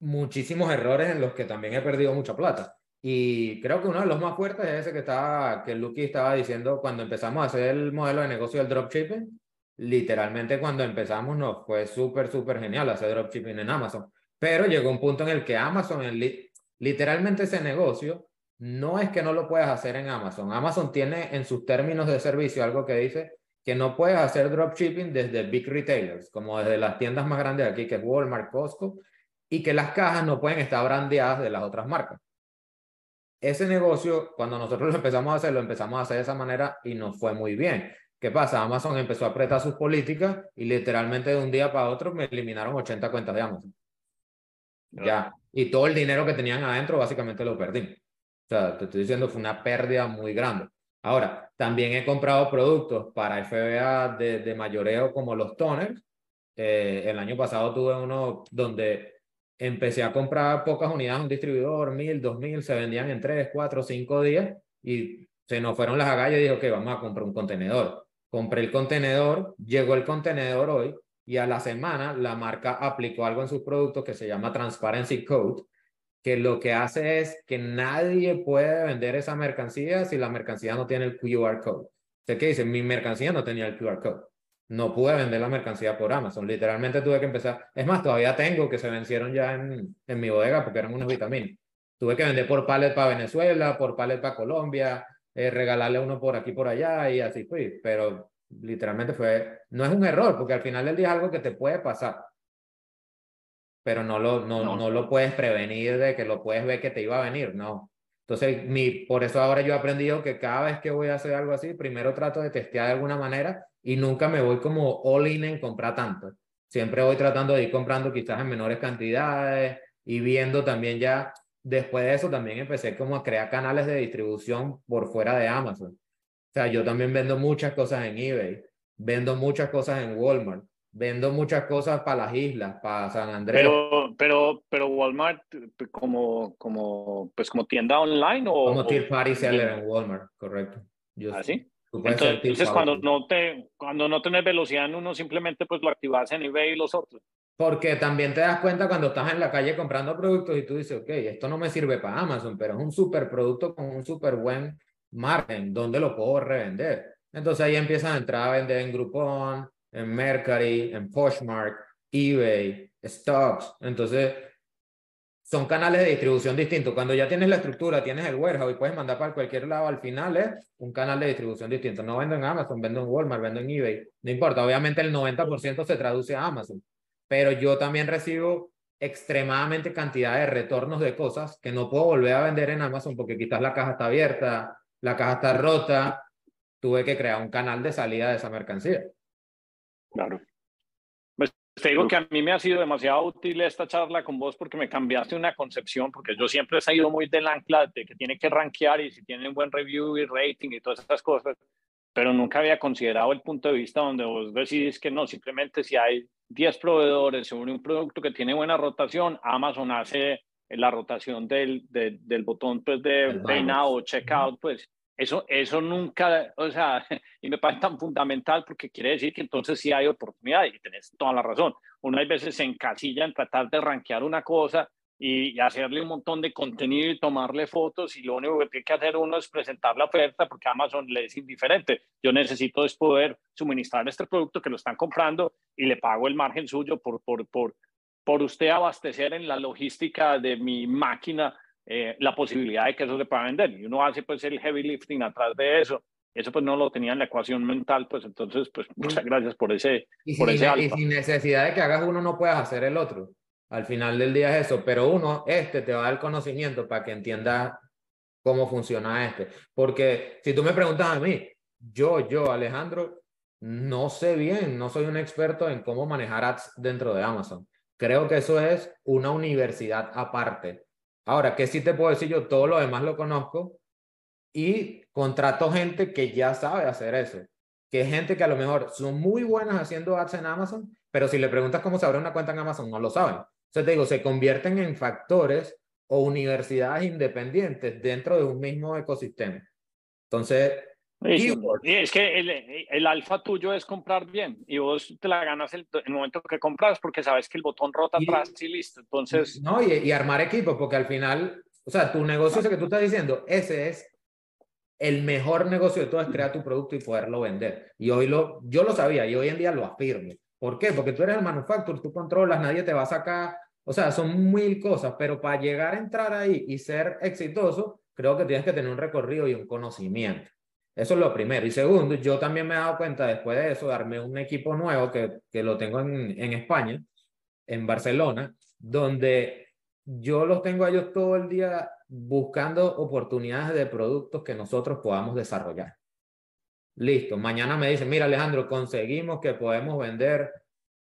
muchísimos errores en los que también he perdido mucha plata. Y creo que uno de los más fuertes es ese que, estaba, que Lucky estaba diciendo cuando empezamos a hacer el modelo de negocio del dropshipping. Literalmente cuando empezamos nos fue súper, súper genial hacer dropshipping en Amazon. Pero llegó un punto en el que Amazon, literalmente ese negocio, no es que no lo puedas hacer en Amazon. Amazon tiene en sus términos de servicio algo que dice que no puedes hacer dropshipping desde big retailers, como desde las tiendas más grandes de aquí, que es Walmart, Costco, y que las cajas no pueden estar brandeadas de las otras marcas ese negocio, cuando nosotros lo empezamos a hacer, lo empezamos a hacer de esa manera y nos fue muy bien. ¿Qué pasa? Amazon empezó a apretar sus políticas y literalmente de un día para otro me eliminaron 80 cuentas de Amazon. Ya. Y todo el dinero que tenían adentro básicamente lo perdí. Sea, te estoy diciendo, fue una pérdida muy grande. Ahora, también he comprado productos para FBA de, de mayoreo como los toners. Eh, el año pasado tuve uno donde empecé a comprar pocas unidades, un distribuidor, mil, dos mil, se vendían en tres, cuatro, cinco días y se nos fueron las agallas y dijo que vamos a comprar un contenedor. Compré el contenedor, llegó el contenedor hoy y a la semana la marca aplicó algo en sus productos que se llama Transparency Code, que lo que hace es que nadie puede vender esa mercancía si la mercancía no tiene el QR code. ¿Sé qué dice? Mi mercancía no tenía el QR code no pude vender la mercancía por Amazon. Literalmente tuve que empezar. Es más, todavía tengo que se vencieron ya en, en mi bodega porque eran unas vitaminas. Tuve que vender por palet para Venezuela, por palet para Colombia, eh, regalarle uno por aquí, por allá y así fui. Pero literalmente fue, no es un error porque al final del día es algo que te puede pasar. Pero no lo, no, no. lo puedes prevenir de que lo puedes ver que te iba a venir, no. Entonces, mi, por eso ahora yo he aprendido que cada vez que voy a hacer algo así, primero trato de testear de alguna manera y nunca me voy como all in en comprar tanto. Siempre voy tratando de ir comprando quizás en menores cantidades y viendo también ya, después de eso también empecé como a crear canales de distribución por fuera de Amazon. O sea, yo también vendo muchas cosas en eBay, vendo muchas cosas en Walmart, vendo muchas cosas para las islas, para San Andrés. Pero, pero, pero Walmart como, como, pues como tienda online o como tier party seller en Walmart, correcto. Yo, ¿Ah, sí? Entonces, cuando no, te, cuando no tenés velocidad en uno, simplemente pues lo activas en eBay y los otros. Porque también te das cuenta cuando estás en la calle comprando productos y tú dices, ok, esto no me sirve para Amazon, pero es un super producto con un super buen margen, ¿dónde lo puedo revender? Entonces ahí empiezas a entrar a vender en Groupon, en Mercari, en Poshmark, eBay, Stocks. Entonces son canales de distribución distintos. Cuando ya tienes la estructura, tienes el warehouse y puedes mandar para cualquier lado, al final es un canal de distribución distinto. No vendo en Amazon, vendo en Walmart, vendo en eBay. No importa, obviamente el 90% se traduce a Amazon. Pero yo también recibo extremadamente cantidad de retornos de cosas que no puedo volver a vender en Amazon porque quizás la caja está abierta, la caja está rota. Tuve que crear un canal de salida de esa mercancía. Claro. Te digo que a mí me ha sido demasiado útil esta charla con vos porque me cambiaste una concepción, porque yo siempre he salido muy del ancla de que tiene que rankear y si tiene un buen review y rating y todas esas cosas, pero nunca había considerado el punto de vista donde vos decidís que no, simplemente si hay 10 proveedores sobre un producto que tiene buena rotación, Amazon hace la rotación del, del, botón pues, de Pay Now o Checkout, pues eso, eso nunca, o sea, y me parece tan fundamental porque quiere decir que entonces sí hay oportunidad y tenés toda la razón. Uno hay veces se encasilla en tratar de rankear una cosa y, hacerle un montón de contenido y tomarle fotos y lo único que tiene que hacer uno es presentar la oferta porque Amazon le es indiferente. Yo necesito es poder suministrar este producto que lo están comprando y le pago el margen suyo por, por, por, por usted abastecer en la logística de mi máquina eh, la posibilidad de que eso se pueda vender. Y uno hace pues el heavy lifting atrás de eso. Eso pues no lo tenía en la ecuación mental, pues entonces pues muchas gracias por ese, y por sin, ese Y sin necesidad de que hagas uno no puedas hacer el otro. Al final del día es eso, pero uno, este te va a dar conocimiento para que entiendas cómo funciona este. Porque si tú me preguntas a mí, yo, yo, Alejandro, no sé bien, no soy un experto en cómo manejar ads dentro de Amazon. Creo que eso es una universidad aparte. Ahora, ¿qué sí te puedo decir yo? Todo lo demás lo conozco y contrato gente que ya sabe hacer eso. Que es gente que a lo mejor son muy buenas haciendo ads en Amazon, pero si le preguntas cómo se abre una cuenta en Amazon, no lo saben. Entonces te digo, se convierten en factores o universidades independientes dentro de un mismo ecosistema. Entonces, y, es que el, el, alfa tuyo es comprar bien y vos te la ganas el, el momento que compras porque sabes que el botón rota atrás y listo. Entonces. No, y, y, armar equipo, porque al final, o sea, tu negocio, ese que tú estás diciendo, ese es el mejor negocio de todo, es crear tu producto y poderlo vender. Y hoy lo, yo lo sabía y hoy en día lo afirmo. ¿Por qué? Porque tú eres el manufacturer, tú controlas, nadie te va a sacar. O sea, son mil cosas, pero para llegar a entrar ahí y ser exitoso, creo que tienes que tener un recorrido y un conocimiento. Eso es lo primero. Y segundo, yo también me he dado cuenta después de eso, darme un equipo nuevo que, que lo tengo en, en España, en Barcelona, donde yo los tengo a ellos todo el día buscando oportunidades de productos que nosotros podamos desarrollar. Listo, mañana me dicen, mira Alejandro, conseguimos que podemos vender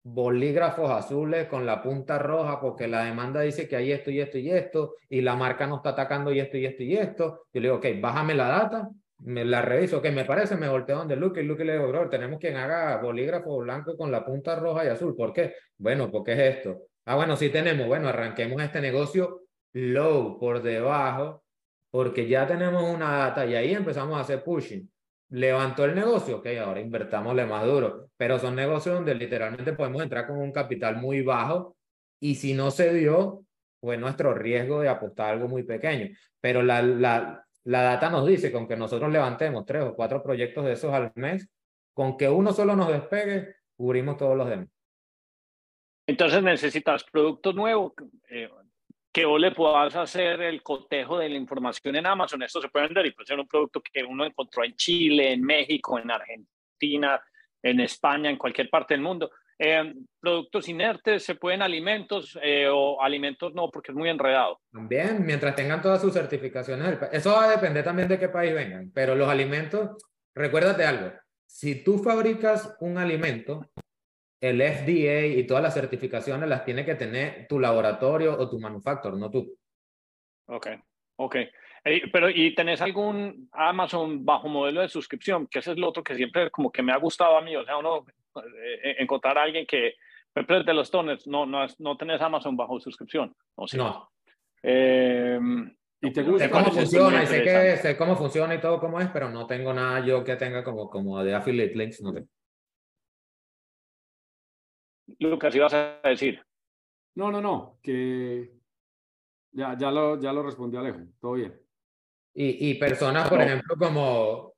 bolígrafos azules con la punta roja porque la demanda dice que hay esto y esto y esto y la marca no está atacando y esto y esto y esto. Yo le digo, ok, bájame la data me la reviso, que me parece, me volteo donde Luke y Luke le digo, bro, tenemos quien haga bolígrafo blanco con la punta roja y azul. ¿Por qué? Bueno, porque es esto. Ah, bueno, sí tenemos. Bueno, arranquemos este negocio low, por debajo, porque ya tenemos una data y ahí empezamos a hacer pushing. Levantó el negocio, ok, ahora invertámosle más duro. Pero son negocios donde literalmente podemos entrar con un capital muy bajo y si no se dio, pues nuestro riesgo de apostar algo muy pequeño. Pero la, la, la data nos dice que aunque nosotros levantemos tres o cuatro proyectos de esos al mes, con que uno solo nos despegue, cubrimos todos los demás. Entonces necesitas producto nuevo eh, que vos le puedas hacer el cotejo de la información en Amazon. Esto se puede vender y puede ser un producto que uno encontró en Chile, en México, en Argentina, en España, en cualquier parte del mundo. Eh, productos inertes, se pueden alimentos eh, o alimentos no, porque es muy enredado. También, mientras tengan todas sus certificaciones. Eso va a depender también de qué país vengan, pero los alimentos, recuérdate algo, si tú fabricas un alimento, el FDA y todas las certificaciones las tiene que tener tu laboratorio o tu manufacturer, no tú. Ok, ok. pero ¿y tenés algún Amazon bajo modelo de suscripción? Que ese es lo otro que siempre como que me ha gustado a mí. O sea, uno encontrar a alguien que, de los toners, no, no, no tenés Amazon bajo suscripción. ¿o sí? No. Eh, y te gusta cómo funciona y sé, que, sé cómo funciona y todo cómo es, pero no tengo nada yo que tenga como, como de affiliate links. No tengo. Lucas, ibas a decir? No, no, no, que ya, ya, lo, ya lo respondió Alejo, todo bien. Y, y personas, por ejemplo, como,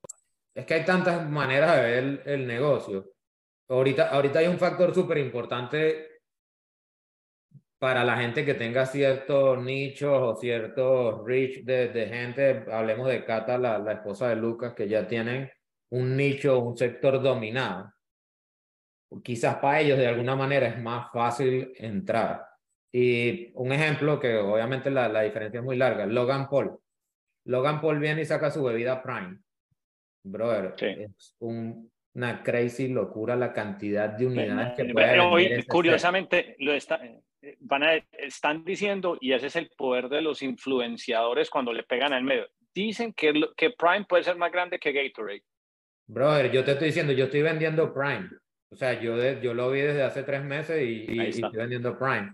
es que hay tantas maneras de ver el, el negocio. Ahorita, ahorita hay un factor súper importante para la gente que tenga ciertos nichos o ciertos reach de, de gente, hablemos de Cata, la, la esposa de Lucas, que ya tienen un nicho, un sector dominado. Quizás para ellos de alguna manera es más fácil entrar. Y un ejemplo que obviamente la, la diferencia es muy larga, Logan Paul. Logan Paul viene y saca su bebida Prime. Brother, es un, una crazy locura la cantidad de unidades que puede Hoy, curiosamente, lo está, eh, van a, están diciendo, y ese es el poder de los influenciadores cuando le pegan al medio. Dicen que, que Prime puede ser más grande que Gatorade. Brother, yo te estoy diciendo, yo estoy vendiendo Prime. O sea, yo, yo lo vi desde hace tres meses y, y, estoy vendiendo Prime.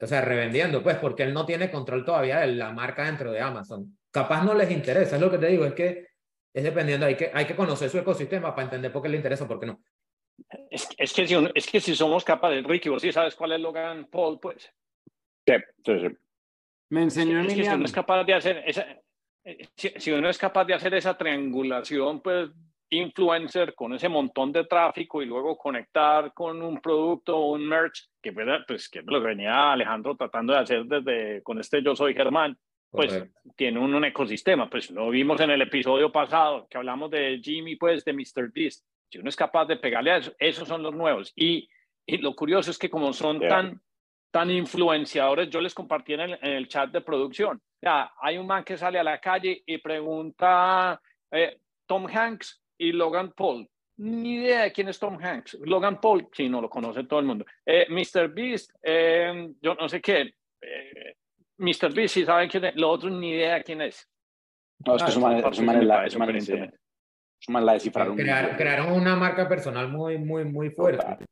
O sea, revendiendo, pues, porque él no tiene control todavía de la marca dentro de Amazon. Capaz no les interesa, es lo que te digo, es que es dependiendo, hay que, hay que conocer su ecosistema para entender por qué le interesa o por qué no. Es, es, que si, es que si somos capaces, Ricky, vos sí sabes cuál es Logan Paul, pues. Sí, sí, sí. Me enseñó es que si uno es capaz de hacer esa, eh, si, si, uno es capaz de hacer esa triangulación, pues influencer con ese montón de tráfico y luego conectar con un producto o un merch, que, pues, que lo que venía Alejandro tratando de hacer desde con este Yo Soy Germán, pues tiene un, un, ecosistema. Pues lo vimos en el episodio pasado que hablamos de Jimmy, pues de Mr. Beast. Si uno es capaz de pegarle a eso, esos son los nuevos. Y, y lo curioso es que como son tan, tan influenciadores, yo les compartí en el, en el, chat de producción. Ya, hay un man que sale a la calle y pregunta eh, Tom Hanks y Logan Paul. Ni idea de quién es Tom Hanks. Logan Paul, sí, no lo conoce todo el mundo. Eh, Mr. Beast, eh, yo no sé qué. Eh, Mr. Beast, si saben quién es. Lo otro, ni idea quién es. No, es que ah, su manera de la descifraron. Crear, crearon una marca personal muy, muy, muy fuerte.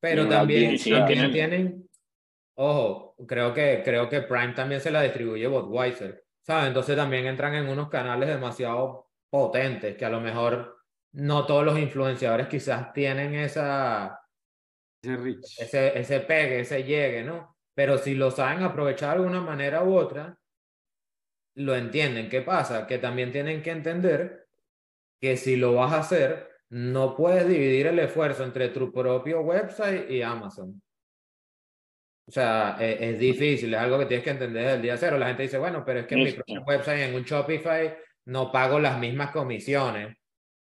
Pero también, también tienen, ojo, creo que, creo que Prime también se la distribuye Budweiser, ¿sabes? Entonces también entran en unos canales demasiado potentes que a lo mejor no todos los influenciadores quizás tienen esa, ese, ese pegue, ese llegue, ¿no? Pero si lo saben aprovechar de una manera u otra, lo entienden. ¿Qué pasa? Que también tienen que entender que si lo vas a hacer, no puedes dividir el esfuerzo entre tu propio website y Amazon. O sea, es, es difícil, es algo que tienes que entender desde el día cero. La gente dice, bueno, pero es que en mi propio website, en un Shopify, no pago las mismas comisiones.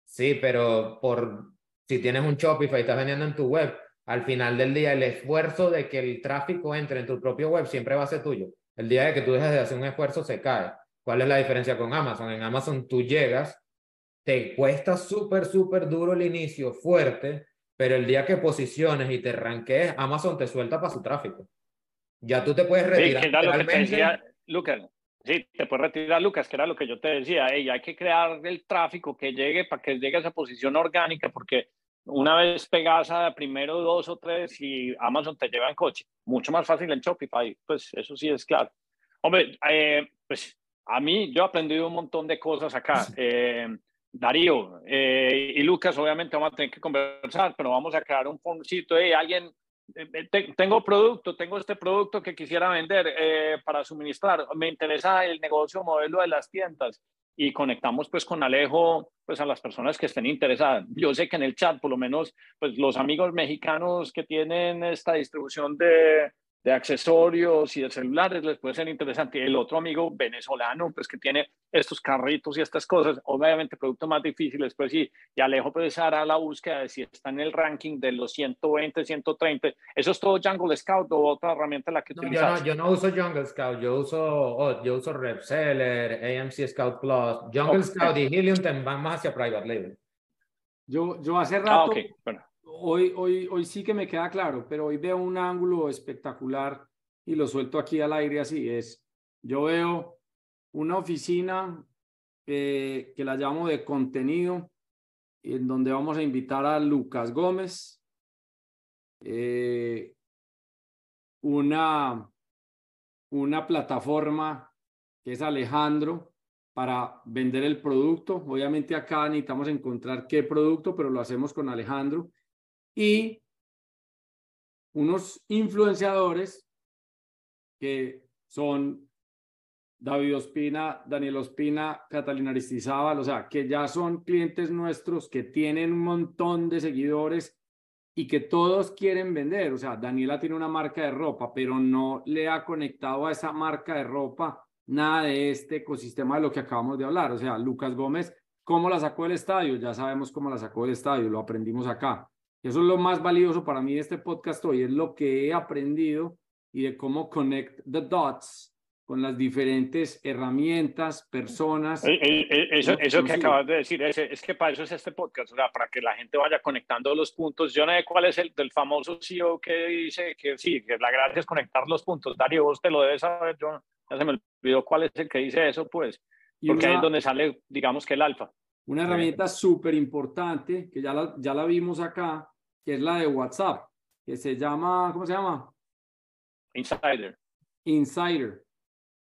Sí, pero por si tienes un Shopify y estás vendiendo en tu web, al final del día el esfuerzo de que el tráfico entre en tu propio web siempre va a ser tuyo. El día de que tú dejes de hacer un esfuerzo se cae. ¿Cuál es la diferencia con Amazon? En Amazon tú llegas, te cuesta súper, súper duro el inicio, fuerte, pero el día que posiciones y te ranquees, Amazon te suelta para su tráfico. Ya tú te puedes retirar. Sí, que lo que te decía, Lucas. Sí, te puedes retirar, Lucas, que era lo que yo te decía. Hey, hay que crear el tráfico que llegue para que llegue a esa posición orgánica, porque una vez pegas a primero dos o tres y Amazon te lleva en coche, mucho más fácil en Shopify, pues eso sí es claro. Hombre, eh, pues a mí yo he aprendido un montón de cosas acá. Eh, Darío eh, y Lucas, obviamente vamos a tener que conversar, pero vamos a crear un foncito de alguien. Eh, tengo producto, tengo este producto que quisiera vender eh, para suministrar. Me interesa el negocio modelo de las tiendas y conectamos pues con Alejo pues a las personas que estén interesadas. Yo sé que en el chat por lo menos pues los amigos mexicanos que tienen esta distribución de, de accesorios y de celulares les puede ser interesante. El otro amigo venezolano, pues que tiene estos carritos y estas cosas, obviamente productos más difíciles, pues sí, y Alejo pues hará la búsqueda de si está en el ranking de los 120, 130. ¿Eso es todo Jungle Scout o otra herramienta la que no, Yo no, yo no uso Jungle Scout, yo uso, oh, yo uso Repseller, AMC Scout Plus, Jungle Scout y Helium van más hacia Private Label. Yo, yo hace ah, rato, ah, okay. bueno hoy, hoy, hoy sí que me queda claro, pero hoy veo un ángulo espectacular y lo suelto aquí al aire así. Es, yo veo una oficina que la llamo de contenido, en donde vamos a invitar a Lucas Gómez, eh, una, una plataforma que es Alejandro para vender el producto. Obviamente acá necesitamos encontrar qué producto, pero lo hacemos con Alejandro y unos influenciadores que son David Ospina, Daniel Ospina, Catalina Aristizábal, o sea, que ya son clientes nuestros que tienen un montón de seguidores y que todos quieren vender. O sea, Daniela tiene una marca de ropa, pero no le ha conectado a esa marca de ropa nada de este ecosistema de lo que acabamos de hablar. O sea, Lucas Gómez, ¿cómo la sacó del estadio? Ya sabemos cómo la sacó del estadio, lo aprendimos acá. Eso es lo más valioso para mí de este podcast hoy, es lo que he aprendido y de cómo connect the dots con las diferentes herramientas, personas. Eh, eh, eso, eso que acabas de decir, es, es, que para eso es este podcast, o sea, para que la gente vaya conectando los puntos. Yo no sé cuál es el del famoso CEO que dice que sí, que la gracia es conectar los puntos. Darío, vos te lo debes saber, yo ya se me olvidó cuál es el que dice eso, pues, porque ahí es donde sale, digamos que el alfa. Una herramienta súper importante, que ya la, ya la vimos acá, que es la de WhatsApp, que se llama, ¿cómo se llama? Insider. Insider.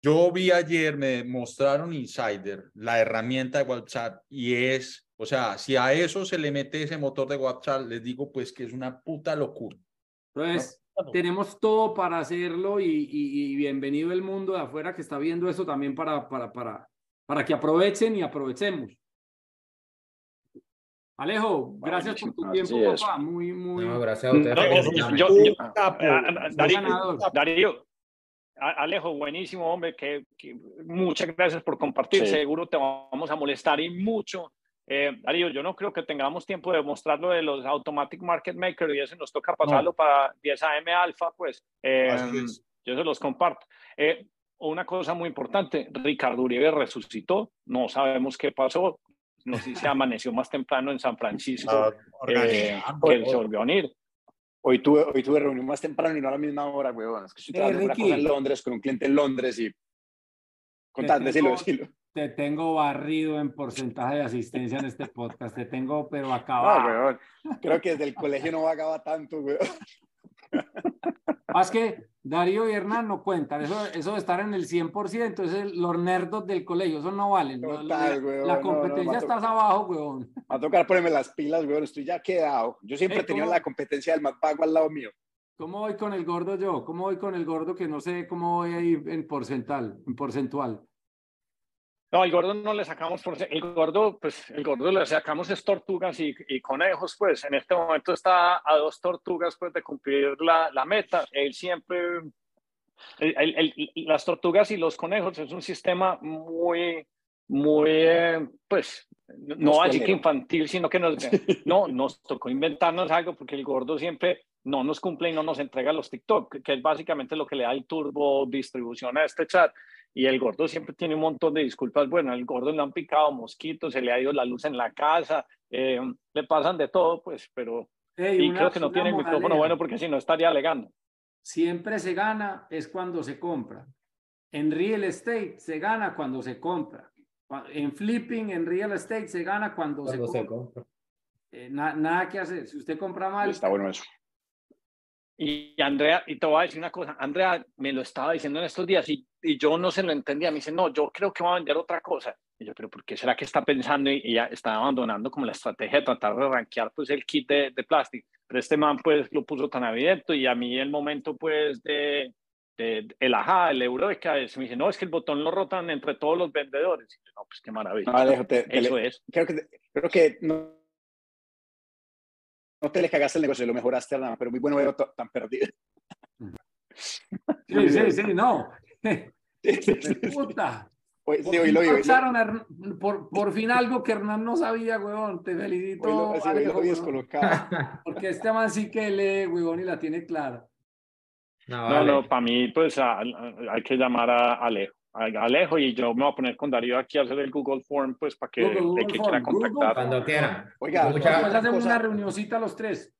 Yo vi ayer, me mostraron Insider, la herramienta de WhatsApp, y es, o sea, si a eso se le mete ese motor de WhatsApp, les digo pues que es una puta locura. Entonces, tenemos todo para hacerlo y, y, y, bienvenido el mundo de afuera que está viendo eso también para, para, para, para que aprovechen y aprovechemos. Alejo, gracias por tu tiempo, papá. Muy, muy. No, gracias a ustedes. No, yo, yo, Darío, Darío, Alejo, buenísimo, hombre. Que, que, muchas gracias por compartir. Sí. Seguro te vamos a molestar y mucho. Eh, Darío, yo no creo que tengamos tiempo de mostrarlo de los Automatic Market Maker y eso nos toca pasarlo no. para 10 AM Alpha, pues eh, yo se los comparto. Eh, una cosa muy importante, Ricardo Uribe resucitó, no sabemos qué pasó, no sé si se amaneció más temprano en San Francisco, eh, que se volvió a unir. Hoy tuve, hoy tuve reunión más temprano y no a la misma hora, huevón. Es que estoy trabajando una cosa en Londres con un cliente en Londres y... Contad, decilo, decilo. Te tengo barrido en porcentaje de asistencia en este podcast. Te tengo, pero acabado. No, weón. Creo que desde el colegio no va a acabar tanto, weón. Más que Darío y Hernán no cuentan. Eso, eso de estar en el 100%, es los nerdos del colegio. Eso no valen. Total, la, weón, la competencia no, no, estás abajo, weón. Va a tocar ponerme las pilas, weón. Estoy ya quedado. Yo siempre he hey, tenido la competencia del más pago al lado mío. ¿Cómo voy con el gordo yo? ¿Cómo voy con el gordo que no sé cómo voy ahí en porcentual? En porcentual? No, el gordo no le sacamos, por, el gordo, pues el gordo le sacamos es tortugas y, y, conejos, pues en este momento está a dos tortugas pues de cumplir la, la meta. Él siempre, el, el, el, las tortugas y los conejos es un sistema muy, muy, eh, pues, no así que infantil, sino que nos, no, nos tocó inventarnos algo porque el gordo siempre no nos cumple y no nos entrega los TikTok, que es básicamente lo que le da el turbo distribución a este chat. Y el gordo siempre tiene un montón de disculpas. Bueno, al gordo le han picado mosquitos, se le ha ido la luz en la casa, eh, le pasan de todo, pues, pero... Hey, y creo que no tiene el micrófono bueno porque si no estaría alegando. Siempre se gana es cuando se compra. En real estate se gana cuando se compra. En flipping, en real estate se gana cuando, cuando se, se, compra. compra. Eh, na, nada que hacer. Si usted compra mal... Está bueno eso. Y Andrea, y te voy a decir una cosa, Andrea me lo estaba diciendo en estos días y, y yo no se lo entendía. Me dice, no, yo creo que va a vender otra cosa. Y yo, pero ¿por qué será que está pensando? Y ella está abandonando como la estrategia de tratar de rankear pues el kit de, de plástico. Pero este man pues lo puso tan abierto y a mí el momento pues de, de, de el ajá, el euro de que me dice, no, es que el botón lo rotan entre todos los vendedores. Y yo, no, pues qué maravilla. No, Alejo, te, te Eso es. Creo que, creo que no, no te le cagaste el negocio, lo mejoraste nada, pero muy bueno verlo tan perdido. Sí, sí, sí, no. Puta. Hoy, sí, hoy lo vi, por, por fin algo que Hernán no sabía, huevón. Te felicito. Hoy lo, sí, Alejo, hoy lo descolocado. Porque este man sí que lee, huevón, y la tiene clara. No, vale. no, no para mí, pues a, a, hay que llamar a Alejo. A Alejo y yo me voy a poner con Darío aquí a hacer el Google Form, pues para que Google, Google el que quiera contactar. Cuando quieran. Oiga, mucha, pues hacemos cosa... una reunioncita los tres.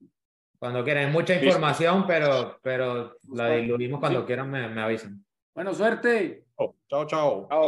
Cuando quieran, mucha información, pero, pero la diluimos cuando sí. quieran, me, me avisan. Bueno, suerte. Oh, chao, chao. chao.